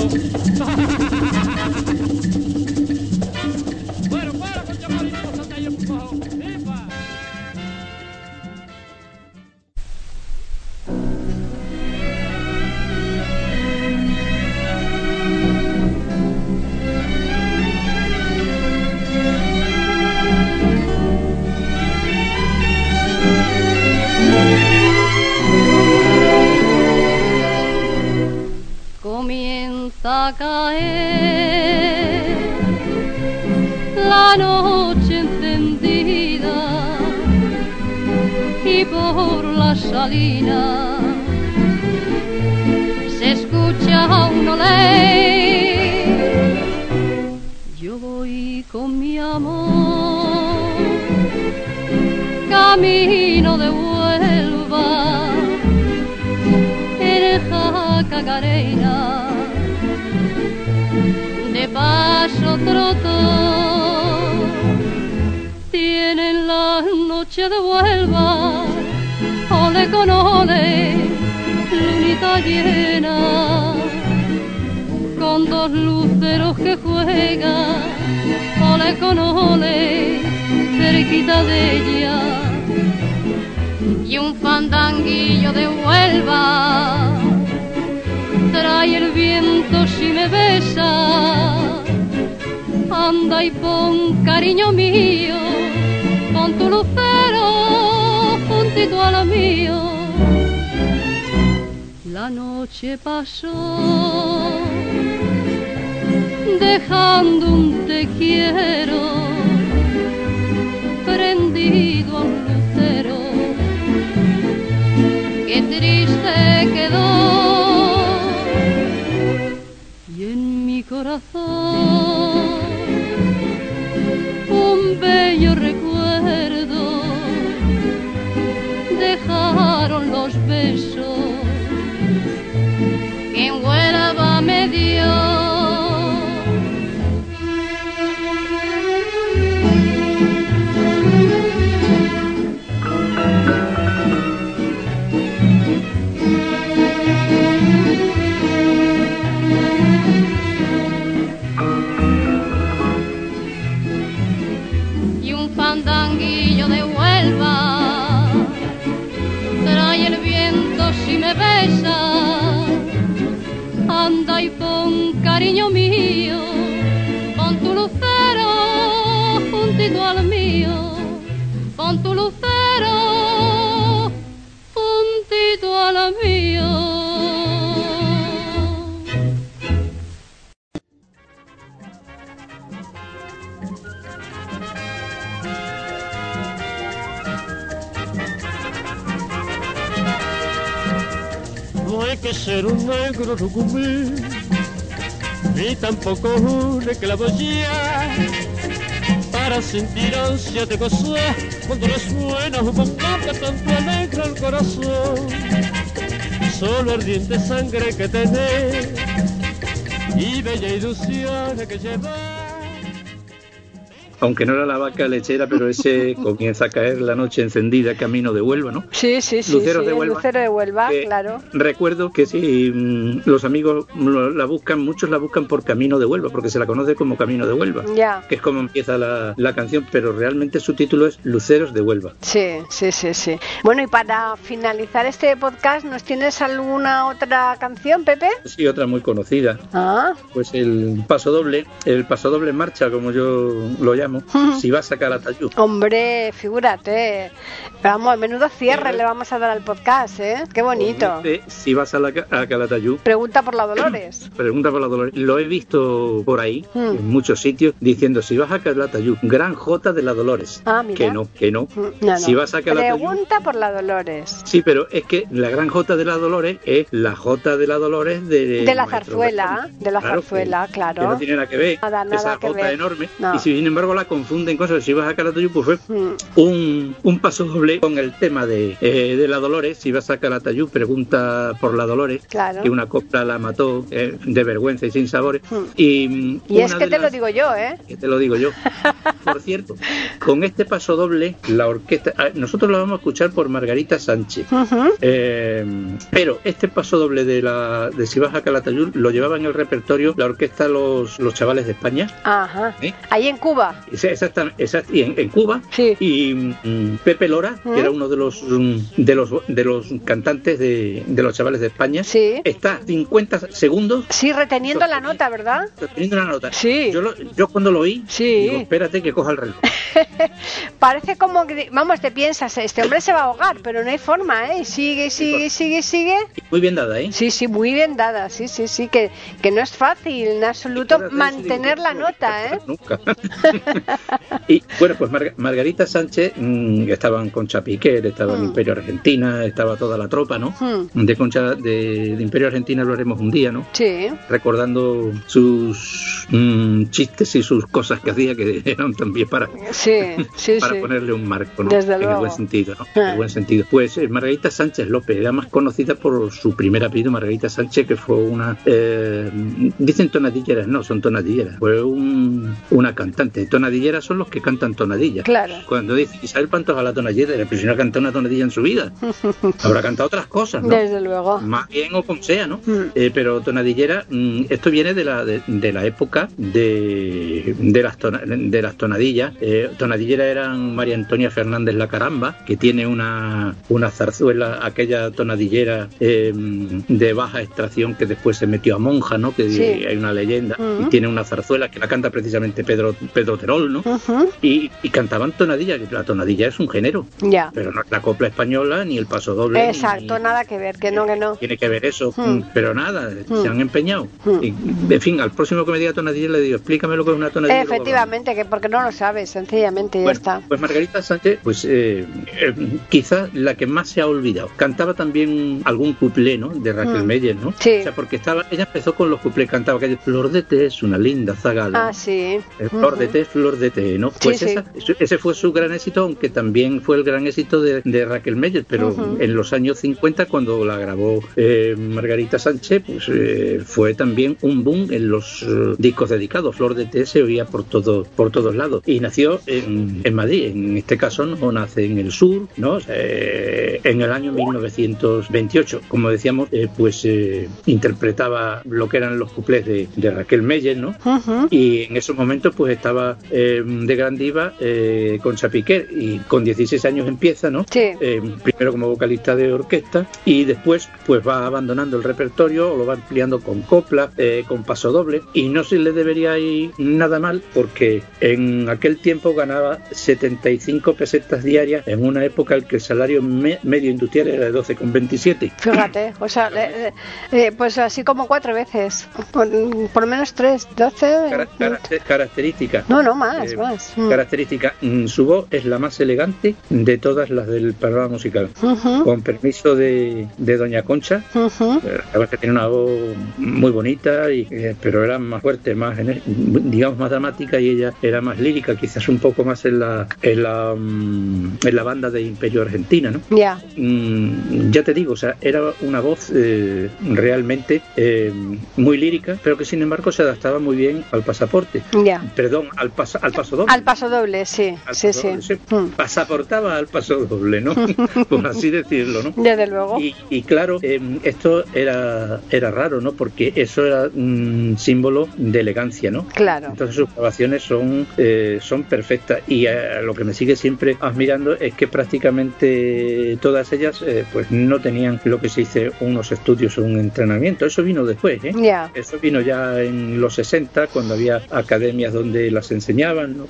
Speaker 12: comienza a caer la noche encendida y por la salina se escucha un olé. Yo voy con mi amor camino de Huelva en Jacacareira de paso troto tienen la noche de Huelva ole con ole lunita llena. Con dos luceros que juegan ole con ole cerquita de ella. Y un fandanguillo de Huelva trae el viento si me besa. Anda y pon cariño mío pon tu lucero juntito a la mío. La noche pasó dejando un te quiero prendido a un lucero. Qué triste quedó un bello recuerdo. Dejaron los besos
Speaker 8: tampoco un esclavosía, para sentir ansia de gozar cuando le suena un bombón que tanto alegra el corazón. Solo ardiente sangre que tenés y bella ilusión que llevar.
Speaker 4: Aunque no era la vaca lechera pero ese comienza a caer la noche encendida camino de Huelva no
Speaker 2: Sí, sí, sí.
Speaker 4: Luceros
Speaker 2: sí,
Speaker 4: de
Speaker 2: el
Speaker 4: Huelva.
Speaker 2: lucero de Huelva, claro.
Speaker 4: Recuerdo que sí, mm, los amigos la buscan, muchos la buscan por Camino de Huelva, porque se la conoce como Camino de Huelva,
Speaker 2: Ya.
Speaker 4: que es como empieza la, la canción, pero realmente su título es Luceros de Huelva.
Speaker 2: Sí, sí, sí, sí. Bueno, y para finalizar este podcast, ¿nos tienes alguna otra canción, Pepe?
Speaker 4: Sí, otra muy conocida,
Speaker 2: Ah,
Speaker 4: pues el paso doble, el paso doble en marcha, como yo lo llamo, Si vas a Calatayud.
Speaker 2: Hombre, figúrate. Vamos, menudo cierre le vamos a dar al podcast, ¿eh? Qué bonito.
Speaker 4: Este, si vas a, la, a Calatayud,
Speaker 2: Pregunta por la Dolores.
Speaker 4: Pregunta por la Dolores. Lo he visto por ahí,
Speaker 2: Mm.
Speaker 4: en muchos sitios, diciendo si vas a Calatayud, Gran J de la Dolores.
Speaker 2: Ah, mira.
Speaker 4: Que no, que no.
Speaker 2: Mm, No, no.
Speaker 4: Si vas a Calatayud.
Speaker 2: Pregunta por la Dolores.
Speaker 4: Sí, pero es que la Gran J de la Dolores es la J de la Dolores de,
Speaker 2: De la zarzuela, de la
Speaker 4: Claro,
Speaker 2: zarzuela,
Speaker 4: que-
Speaker 2: claro.
Speaker 4: Que no tiene nada que ver.
Speaker 2: Nada, nada
Speaker 4: esa
Speaker 2: que
Speaker 4: J
Speaker 2: ver.
Speaker 4: enorme.
Speaker 2: No.
Speaker 4: Y sin embargo la confunden cosas. Si vas a Calatayud, pues fue
Speaker 2: Mm.
Speaker 4: un, un paso doble con el tema de, eh, de la Dolores. Si vas a Calatayud, pregunta por la Dolores.
Speaker 2: Claro.
Speaker 4: Que una copla la mató eh, de vergüenza y sin sabores.
Speaker 2: Mm.
Speaker 4: Y,
Speaker 2: Y es que te lo digo yo, ¿eh?
Speaker 4: que te lo digo yo. Por cierto, con este paso doble, la orquesta. ah, Nosotros lo vamos a escuchar por Margarita Sánchez. Eh, pero este paso doble de la de Si vas a Calatayud lo llevaba en el repertorio la orquesta Los, los Chavales de España.
Speaker 2: Ajá.
Speaker 4: ¿eh?
Speaker 2: Ahí en Cuba.
Speaker 4: Exactamente, exact- en, en Cuba
Speaker 2: Sí.
Speaker 4: y mm, Pepe Lora
Speaker 2: ¿Mm?
Speaker 4: que era uno de los mm, de los de los cantantes de, de los chavales de España
Speaker 2: Sí.
Speaker 4: está 50 segundos
Speaker 2: Sí, reteniendo la nota, ¿verdad?
Speaker 4: teniendo una nota
Speaker 2: Sí.
Speaker 4: yo, lo- yo cuando lo oí
Speaker 2: Sí.
Speaker 4: digo espérate que coja el reloj
Speaker 2: Parece como que, vamos, te piensas, este hombre se va a ahogar, pero no hay forma, ¿eh? Sigue, sigue, sigue, sigue.
Speaker 4: muy bien dada ¿eh?
Speaker 2: Sí, sí, muy bien dada, sí, sí, sí, que, que no es fácil en absoluto mantener la nota, ¿eh?
Speaker 4: Nunca. y bueno, pues Marga- Margarita Sánchez mm, estaban Concha Piquer, estaba en
Speaker 2: Mm.
Speaker 4: Imperio Argentina, estaba toda la tropa, ¿no?
Speaker 2: Hmm,
Speaker 4: De Concha de, de Imperio Argentina lo haremos un día, ¿no?
Speaker 2: Sí,
Speaker 4: Recordando sus mm, chistes y sus cosas que hacía que eran también para,
Speaker 2: sí, sí,
Speaker 4: para
Speaker 2: sí.
Speaker 4: ponerle un marco, ¿no?
Speaker 2: Desde
Speaker 4: en el buen sentido, ¿no? En
Speaker 2: Ah.
Speaker 4: el buen sentido. Pues eh, Margarita Sánchez López era más conocida por su primer apellido, Margarita Sánchez, que fue una. eh, dicen tonadilleras, no, son tonadilleras. Fue un- una cantante. Tonadilleras son los que cantan tonadillas.
Speaker 2: Claro.
Speaker 4: Cuando dice Isabel Pantoja la tonadillera, no ha cantado una tonadilla en su vida, habrá cantado otras cosas, ¿no?
Speaker 2: Desde luego.
Speaker 4: más bien o como sea, ¿no?
Speaker 2: Mm.
Speaker 4: Eh, pero tonadillera, mm, esto viene de la, de, de la época de, de, las, tona- de las tonadillas. Eh, tonadillera eran María Antonia Fernández La Caramba, que tiene una, una zarzuela, aquella tonadillera eh, de baja extracción que después se metió a monja, ¿no? Que
Speaker 2: Sí.
Speaker 4: hay una leyenda,
Speaker 2: Mm.
Speaker 4: y tiene una zarzuela que la canta precisamente Pedro, Pedro Y, y cantaban tonadilla, que la tonadilla es un género,
Speaker 2: Ya.
Speaker 4: pero no es la copla española ni el paso doble. ni-
Speaker 2: Exacto, nada que ver, que no, que no.
Speaker 4: tiene que ver eso,
Speaker 2: Hmm.
Speaker 4: mm, pero nada,
Speaker 2: Hmm.
Speaker 4: se han empeñado.
Speaker 2: Hmm.
Speaker 4: Y, en fin, al próximo que me diga tonadilla le digo, explícame lo que es una tonadilla.
Speaker 2: Efectivamente, que porque no lo sabes, sencillamente, ya
Speaker 4: Bueno,
Speaker 2: está.
Speaker 4: Pues Margarita Sánchez, pues eh, eh, quizás la que más se ha olvidado. Cantaba también algún cuplé, ¿no? De Raquel. Meyer, ¿no?
Speaker 2: Sí.
Speaker 4: O sea, porque estaba, ella empezó con los cuplés, cantaba que Flor de té es una linda zagala.
Speaker 2: Ah, sí.
Speaker 4: Eh, Flor de té, flor de té, ¿no?
Speaker 2: Sí,
Speaker 4: Pues
Speaker 2: sí.
Speaker 4: esa- ese fue su gran éxito, aunque también fue el gran éxito de, de Raquel Meyer, pero en los años 50, cuando la grabó eh, Margarita Sánchez, pues eh, fue también un boom en los eh, discos dedicados. Flor de té se oía por, todo, por todos lados. Y nació en, en Madrid, en este caso no nace en el sur, ¿no? Eh, en el año 1928. Como decíamos, eh, pues interpretaba lo que eran los cuplés de, de Raquel Meyer, ¿no? Y en esos momentos pues estaba eh, de gran diva eh, con Chapiquer y con 16 años empieza, ¿no?
Speaker 2: Sí.
Speaker 4: Eh, primero como vocalista de orquesta y después pues va abandonando el repertorio o lo va ampliando con copla, eh, con paso doble y no se le debería ir nada mal porque en aquel tiempo ganaba 75 pesetas diarias en una época en que el salario me- medio industrial era de 12,27.
Speaker 2: Fíjate, o sea, le- le- pues así como cuatro veces, por, por lo menos tres, doce.
Speaker 4: Cara- caracter- característica.
Speaker 2: No, no, más,
Speaker 4: Eh,
Speaker 2: más. Mm.
Speaker 4: Característica, mm, su voz es la más elegante de todas las del panorama musical.
Speaker 2: Ujú,
Speaker 4: Con permiso de, de Doña Concha,
Speaker 2: ujú.
Speaker 4: eh, la verdad es que tiene una voz muy bonita, y, eh, pero era más fuerte, más digamos más dramática y ella era más lírica, quizás un poco más en la en la, mm, en la banda de Imperio Argentina, ¿no?
Speaker 2: Ya,
Speaker 4: Mm, ya te digo, o sea, era una voz eh, realmente eh, muy lírica, pero que sin embargo se adaptaba muy bien al pasaporte.
Speaker 2: ya.
Speaker 4: Perdón, al, al paso doble.
Speaker 2: Al paso doble, sí, sí,
Speaker 4: doble, sí.
Speaker 2: Mm.
Speaker 4: Pasaportaba al paso doble, ¿no? Por así decirlo, ¿no?
Speaker 2: Desde luego.
Speaker 4: Y, y claro, eh, esto era, era raro, ¿no? Porque eso era un símbolo de elegancia, ¿no?
Speaker 2: Claro.
Speaker 4: Entonces sus grabaciones son, eh, son perfectas y eh, lo que me sigue siempre admirando es que prácticamente todas ellas eh, pues no tenían lo que se dice unos estudios o un entrenamiento. Eso vino después, ¿eh?
Speaker 2: Ya.
Speaker 4: Eso vino ya en los 60 cuando había academias donde las enseñaban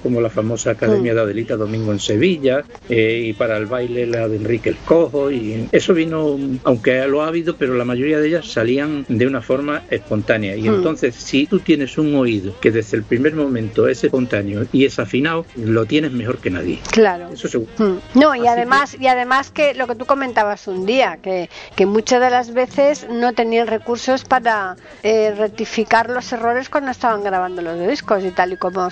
Speaker 4: como la famosa Academia
Speaker 2: Mm.
Speaker 4: de Adelita Domingo en Sevilla, eh, y para el baile la de Enrique el Cojo, y eso vino, aunque lo ha habido, pero la mayoría de ellas salían de una forma espontánea. Y
Speaker 2: Mm.
Speaker 4: entonces, si tú tienes un oído que desde el primer momento es espontáneo y es afinado, lo tienes mejor que nadie.
Speaker 2: Claro.
Speaker 4: Eso seguro.
Speaker 2: Mm. No, y
Speaker 4: Así
Speaker 2: además, y además que lo que tú comentabas un día, que, que muchas de las veces no tenían recursos para eh, rectificar los errores cuando estaban grabando los discos y tal y como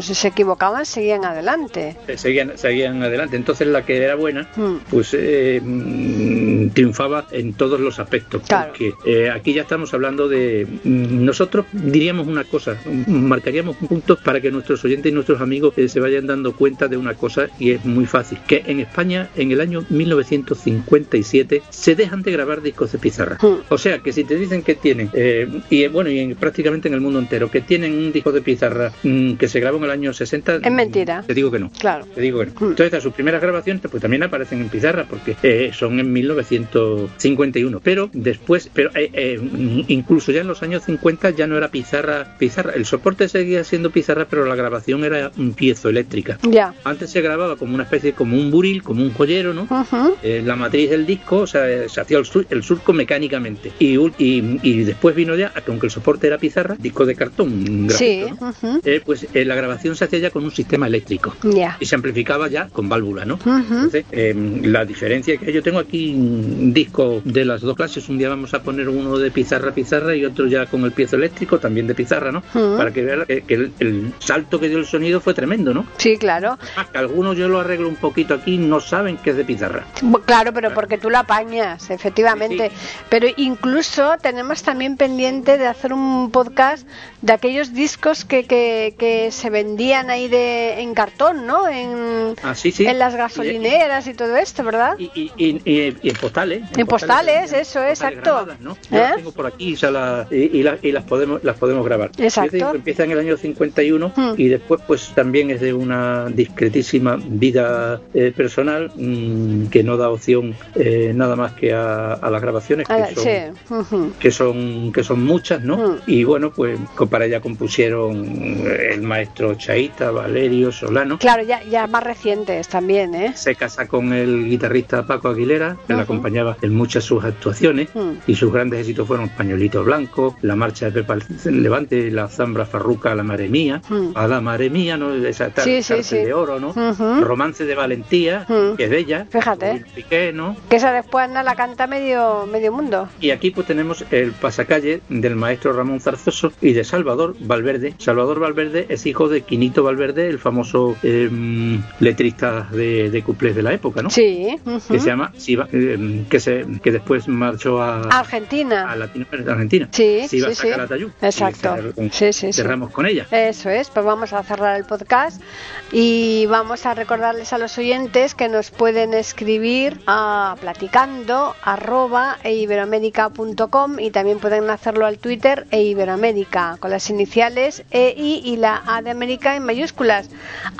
Speaker 2: si se equivocaban seguían adelante.
Speaker 4: Eh, seguían, seguían adelante. Entonces la que era buena,
Speaker 2: Mm.
Speaker 4: pues eh, mm, triunfaba en todos los aspectos.
Speaker 2: Claro.
Speaker 4: Porque eh, aquí ya estamos hablando de... mm, Nosotros diríamos una cosa, mm, marcaríamos un punto para que nuestros oyentes y nuestros amigos eh, se vayan dando cuenta de una cosa y es muy fácil. Que en España, en el año 1957, se dejan de grabar discos de pizarra.
Speaker 2: Mm.
Speaker 4: O sea, que si te dicen que tienen, eh, y bueno, y en- prácticamente en el mundo entero, que tienen un disco de pizarra mm, que se grabó en el año 60...
Speaker 2: Es mentira.
Speaker 4: Te digo que no.
Speaker 2: Claro.
Speaker 4: Te digo que no. Entonces, a sus primeras grabaciones pues también aparecen en pizarra porque eh, son en 1951. Pero después, pero eh, eh, incluso ya en los años 50 ya no era pizarra, pizarra. El soporte seguía siendo pizarra, pero la grabación era un piezoeléctrica.
Speaker 2: Ya.
Speaker 4: Antes se grababa como una especie, como un buril, como un joyero, ¿no? Eh, la matriz del disco, o sea, se hacía el, sur- el surco mecánicamente. Y, y, y después vino ya, que aunque el soporte era pizarra, disco de cartón,
Speaker 2: Sí.
Speaker 4: grafito. Eh, pues la grabación se hacía ya con un sistema eléctrico
Speaker 2: Ya.
Speaker 4: y se amplificaba ya con válvula, ¿no? Entonces, eh, la diferencia que yo tengo aquí un disco de las dos clases, un día vamos a poner uno de pizarra pizarra y otro ya con el piezo eléctrico, también de pizarra, ¿no? Para que vean que, que el, el salto que dio el sonido fue tremendo, ¿no?
Speaker 2: Sí, claro.
Speaker 4: Que algunos yo lo arreglo un poquito aquí, no saben que es de pizarra.
Speaker 2: Claro, pero porque tú lo apañas, efectivamente. Pero incluso tenemos también pendiente de hacer un podcast de aquellos discos que, que, que se vendían ahí de, en cartón, ¿no? En,
Speaker 4: Ah, sí,
Speaker 2: en las gasolineras y todo esto, ¿verdad?
Speaker 4: Y, y, y- y- y en postales.
Speaker 2: En postales, eso,
Speaker 4: postales
Speaker 2: exacto.
Speaker 4: grabadas, ¿no? Yo
Speaker 2: ¿Eh?
Speaker 4: las tengo por aquí o sea, la- y, y la- y las podemos las podemos grabar.
Speaker 2: Exacto.
Speaker 4: Empieza en el año 51
Speaker 2: Hmm.
Speaker 4: y después pues también es de una discretísima vida eh, personal mm, que no da opción eh, nada más que a, a las grabaciones que
Speaker 2: Ah,
Speaker 4: son,
Speaker 2: sí. ujú.
Speaker 4: que son que son muchas, ¿no?
Speaker 2: Mm.
Speaker 4: Y bueno, pues para ella compusieron el maestro Chaita, Valerio, Solano.
Speaker 2: Claro, ya, ya más recientes también, ¿eh?
Speaker 4: Se casa con el guitarrista Paco Aguilera, que la
Speaker 2: Ujú.
Speaker 4: Acompañaba en muchas sus actuaciones,
Speaker 2: Mm.
Speaker 4: y sus grandes éxitos fueron Pañuelito Blanco, La Marcha de Pepa Levante, La Zambra Farruca, La Mare Mía,
Speaker 2: Mm.
Speaker 4: A la Mare Mía, ¿no? Esa tar-
Speaker 2: Sí, sí, sí.
Speaker 4: de oro, ¿no?
Speaker 2: Ujú.
Speaker 4: Romance de Valentía,
Speaker 2: Mm.
Speaker 4: que es de ella,
Speaker 2: Fíjate.
Speaker 4: Piqué, ¿no?
Speaker 2: Que esa después anda la canta medio, medio mundo.
Speaker 4: Y aquí pues tenemos el pasacalle del maestro Ramón Zarzoso y de Salvador Valverde. Salvador Valverde es hijo de Quinito Valverde, el famoso em, letrista de, de cuplés de la época, ¿no?
Speaker 2: Sí. ujú.
Speaker 4: que se llama Siva- eh, que se que después marchó a,
Speaker 2: Argentina.
Speaker 4: a Latinoamérica Argentina
Speaker 2: Sí, sí, sí. Exacto.
Speaker 4: Y
Speaker 2: Sí, sí, sí.
Speaker 4: cerramos con ella
Speaker 2: Eso es, pues vamos a cerrar el podcast y vamos a recordarles a los oyentes que nos pueden escribir a platicando arroba eiberoamérica.com y también pueden hacerlo al Twitter e Iberoamérica con las iniciales EI y la A de América en mayúsculas.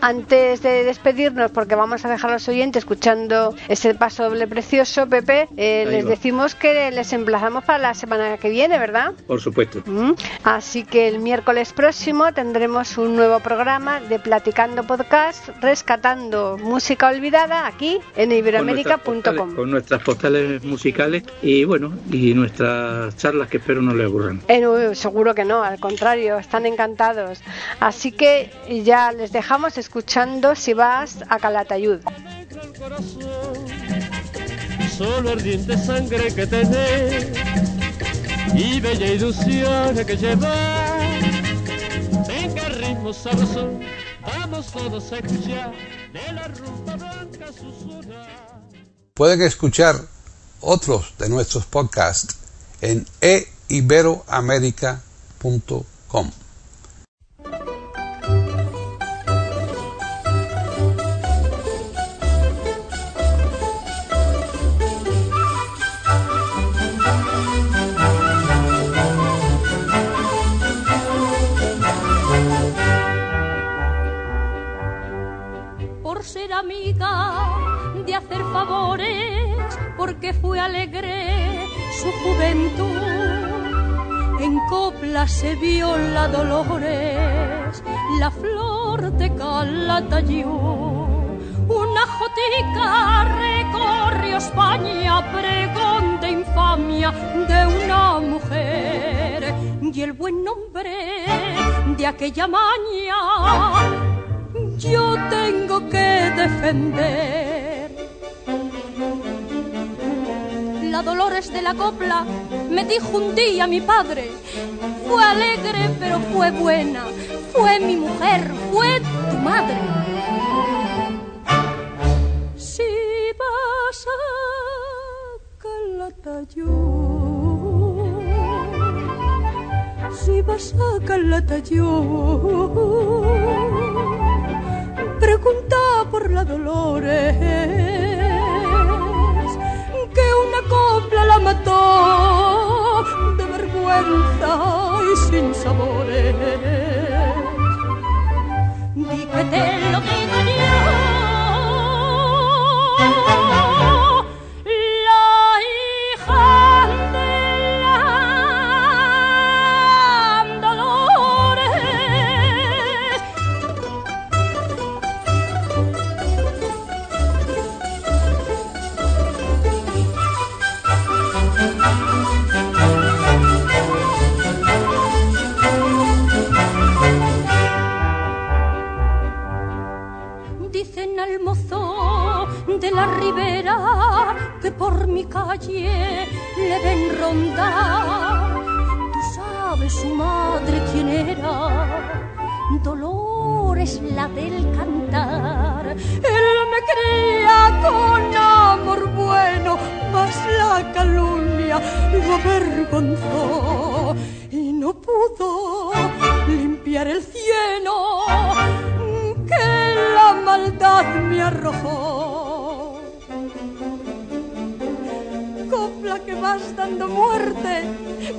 Speaker 2: Antes de despedirnos, porque vamos a dejar a los oyentes escuchando este paso doble precioso, Pepe, eh, les
Speaker 4: va.
Speaker 2: decimos que les emplazamos para la semana que viene, ¿verdad?
Speaker 4: por supuesto
Speaker 2: Mm. Así que el miércoles próximo tendremos un nuevo programa de Platicando Podcast, rescatando música olvidada aquí en iberoamérica.com.
Speaker 4: con nuestras postales musicales y bueno y nuestras charlas que espero no les aburran
Speaker 2: Eh, no, seguro que no, al contrario, están encantados. Así que ya les dejamos escuchando si vas a Calatayud.
Speaker 6: Solo ardiente sangre que tenés y bella ilusión que llevar. Venga ritmo sabroso, vamos todos a escuchar de la rumba blanca susurrar.
Speaker 1: Pueden escuchar otros de nuestros podcasts en eiberoamerica.com.
Speaker 3: favores, porque fue alegre su juventud. En copla se vio la dolores, la flor
Speaker 7: norte Calatayud. Una jotica recorrió España, pregón de infamia de una mujer. Y el buen nombre de aquella maña yo tengo que defender. Dolores de la copla me dijo un día mi padre, fue alegre pero fue buena, fue mi mujer, fue tu madre. Si vas a Calatayud, si vas a Calatayud, pregunta por la Dolores, la mató de vergüenza y sin sabores. Di que te lo digo yo, la ribera que por mi calle le ven rondar. Tú sabes su madre quién era. Dolores la del cantar. Él me cría con amor bueno, mas la calumnia lo avergonzó y no pudo limpiar el cielo que la maldad me arrojó. Que vas dando muerte,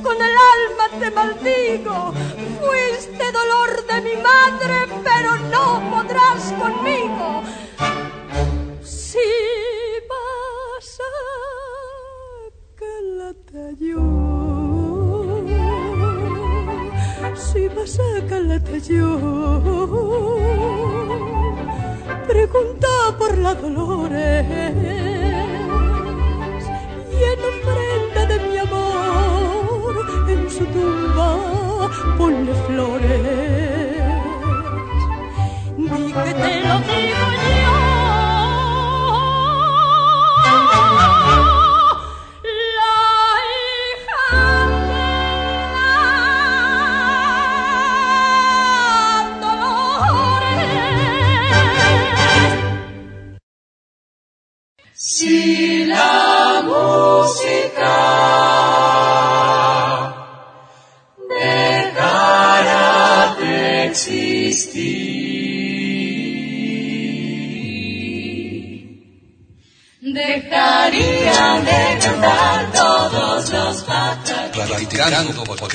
Speaker 7: con el alma te maldigo. Fuiste dolor de mi madre, pero no podrás conmigo. Si vas a Calatayud, si vas a Calatayud, pregunta por la Dolores en ofrenda de mi amor en su tumba ponle flores. Di que te lo digo yo.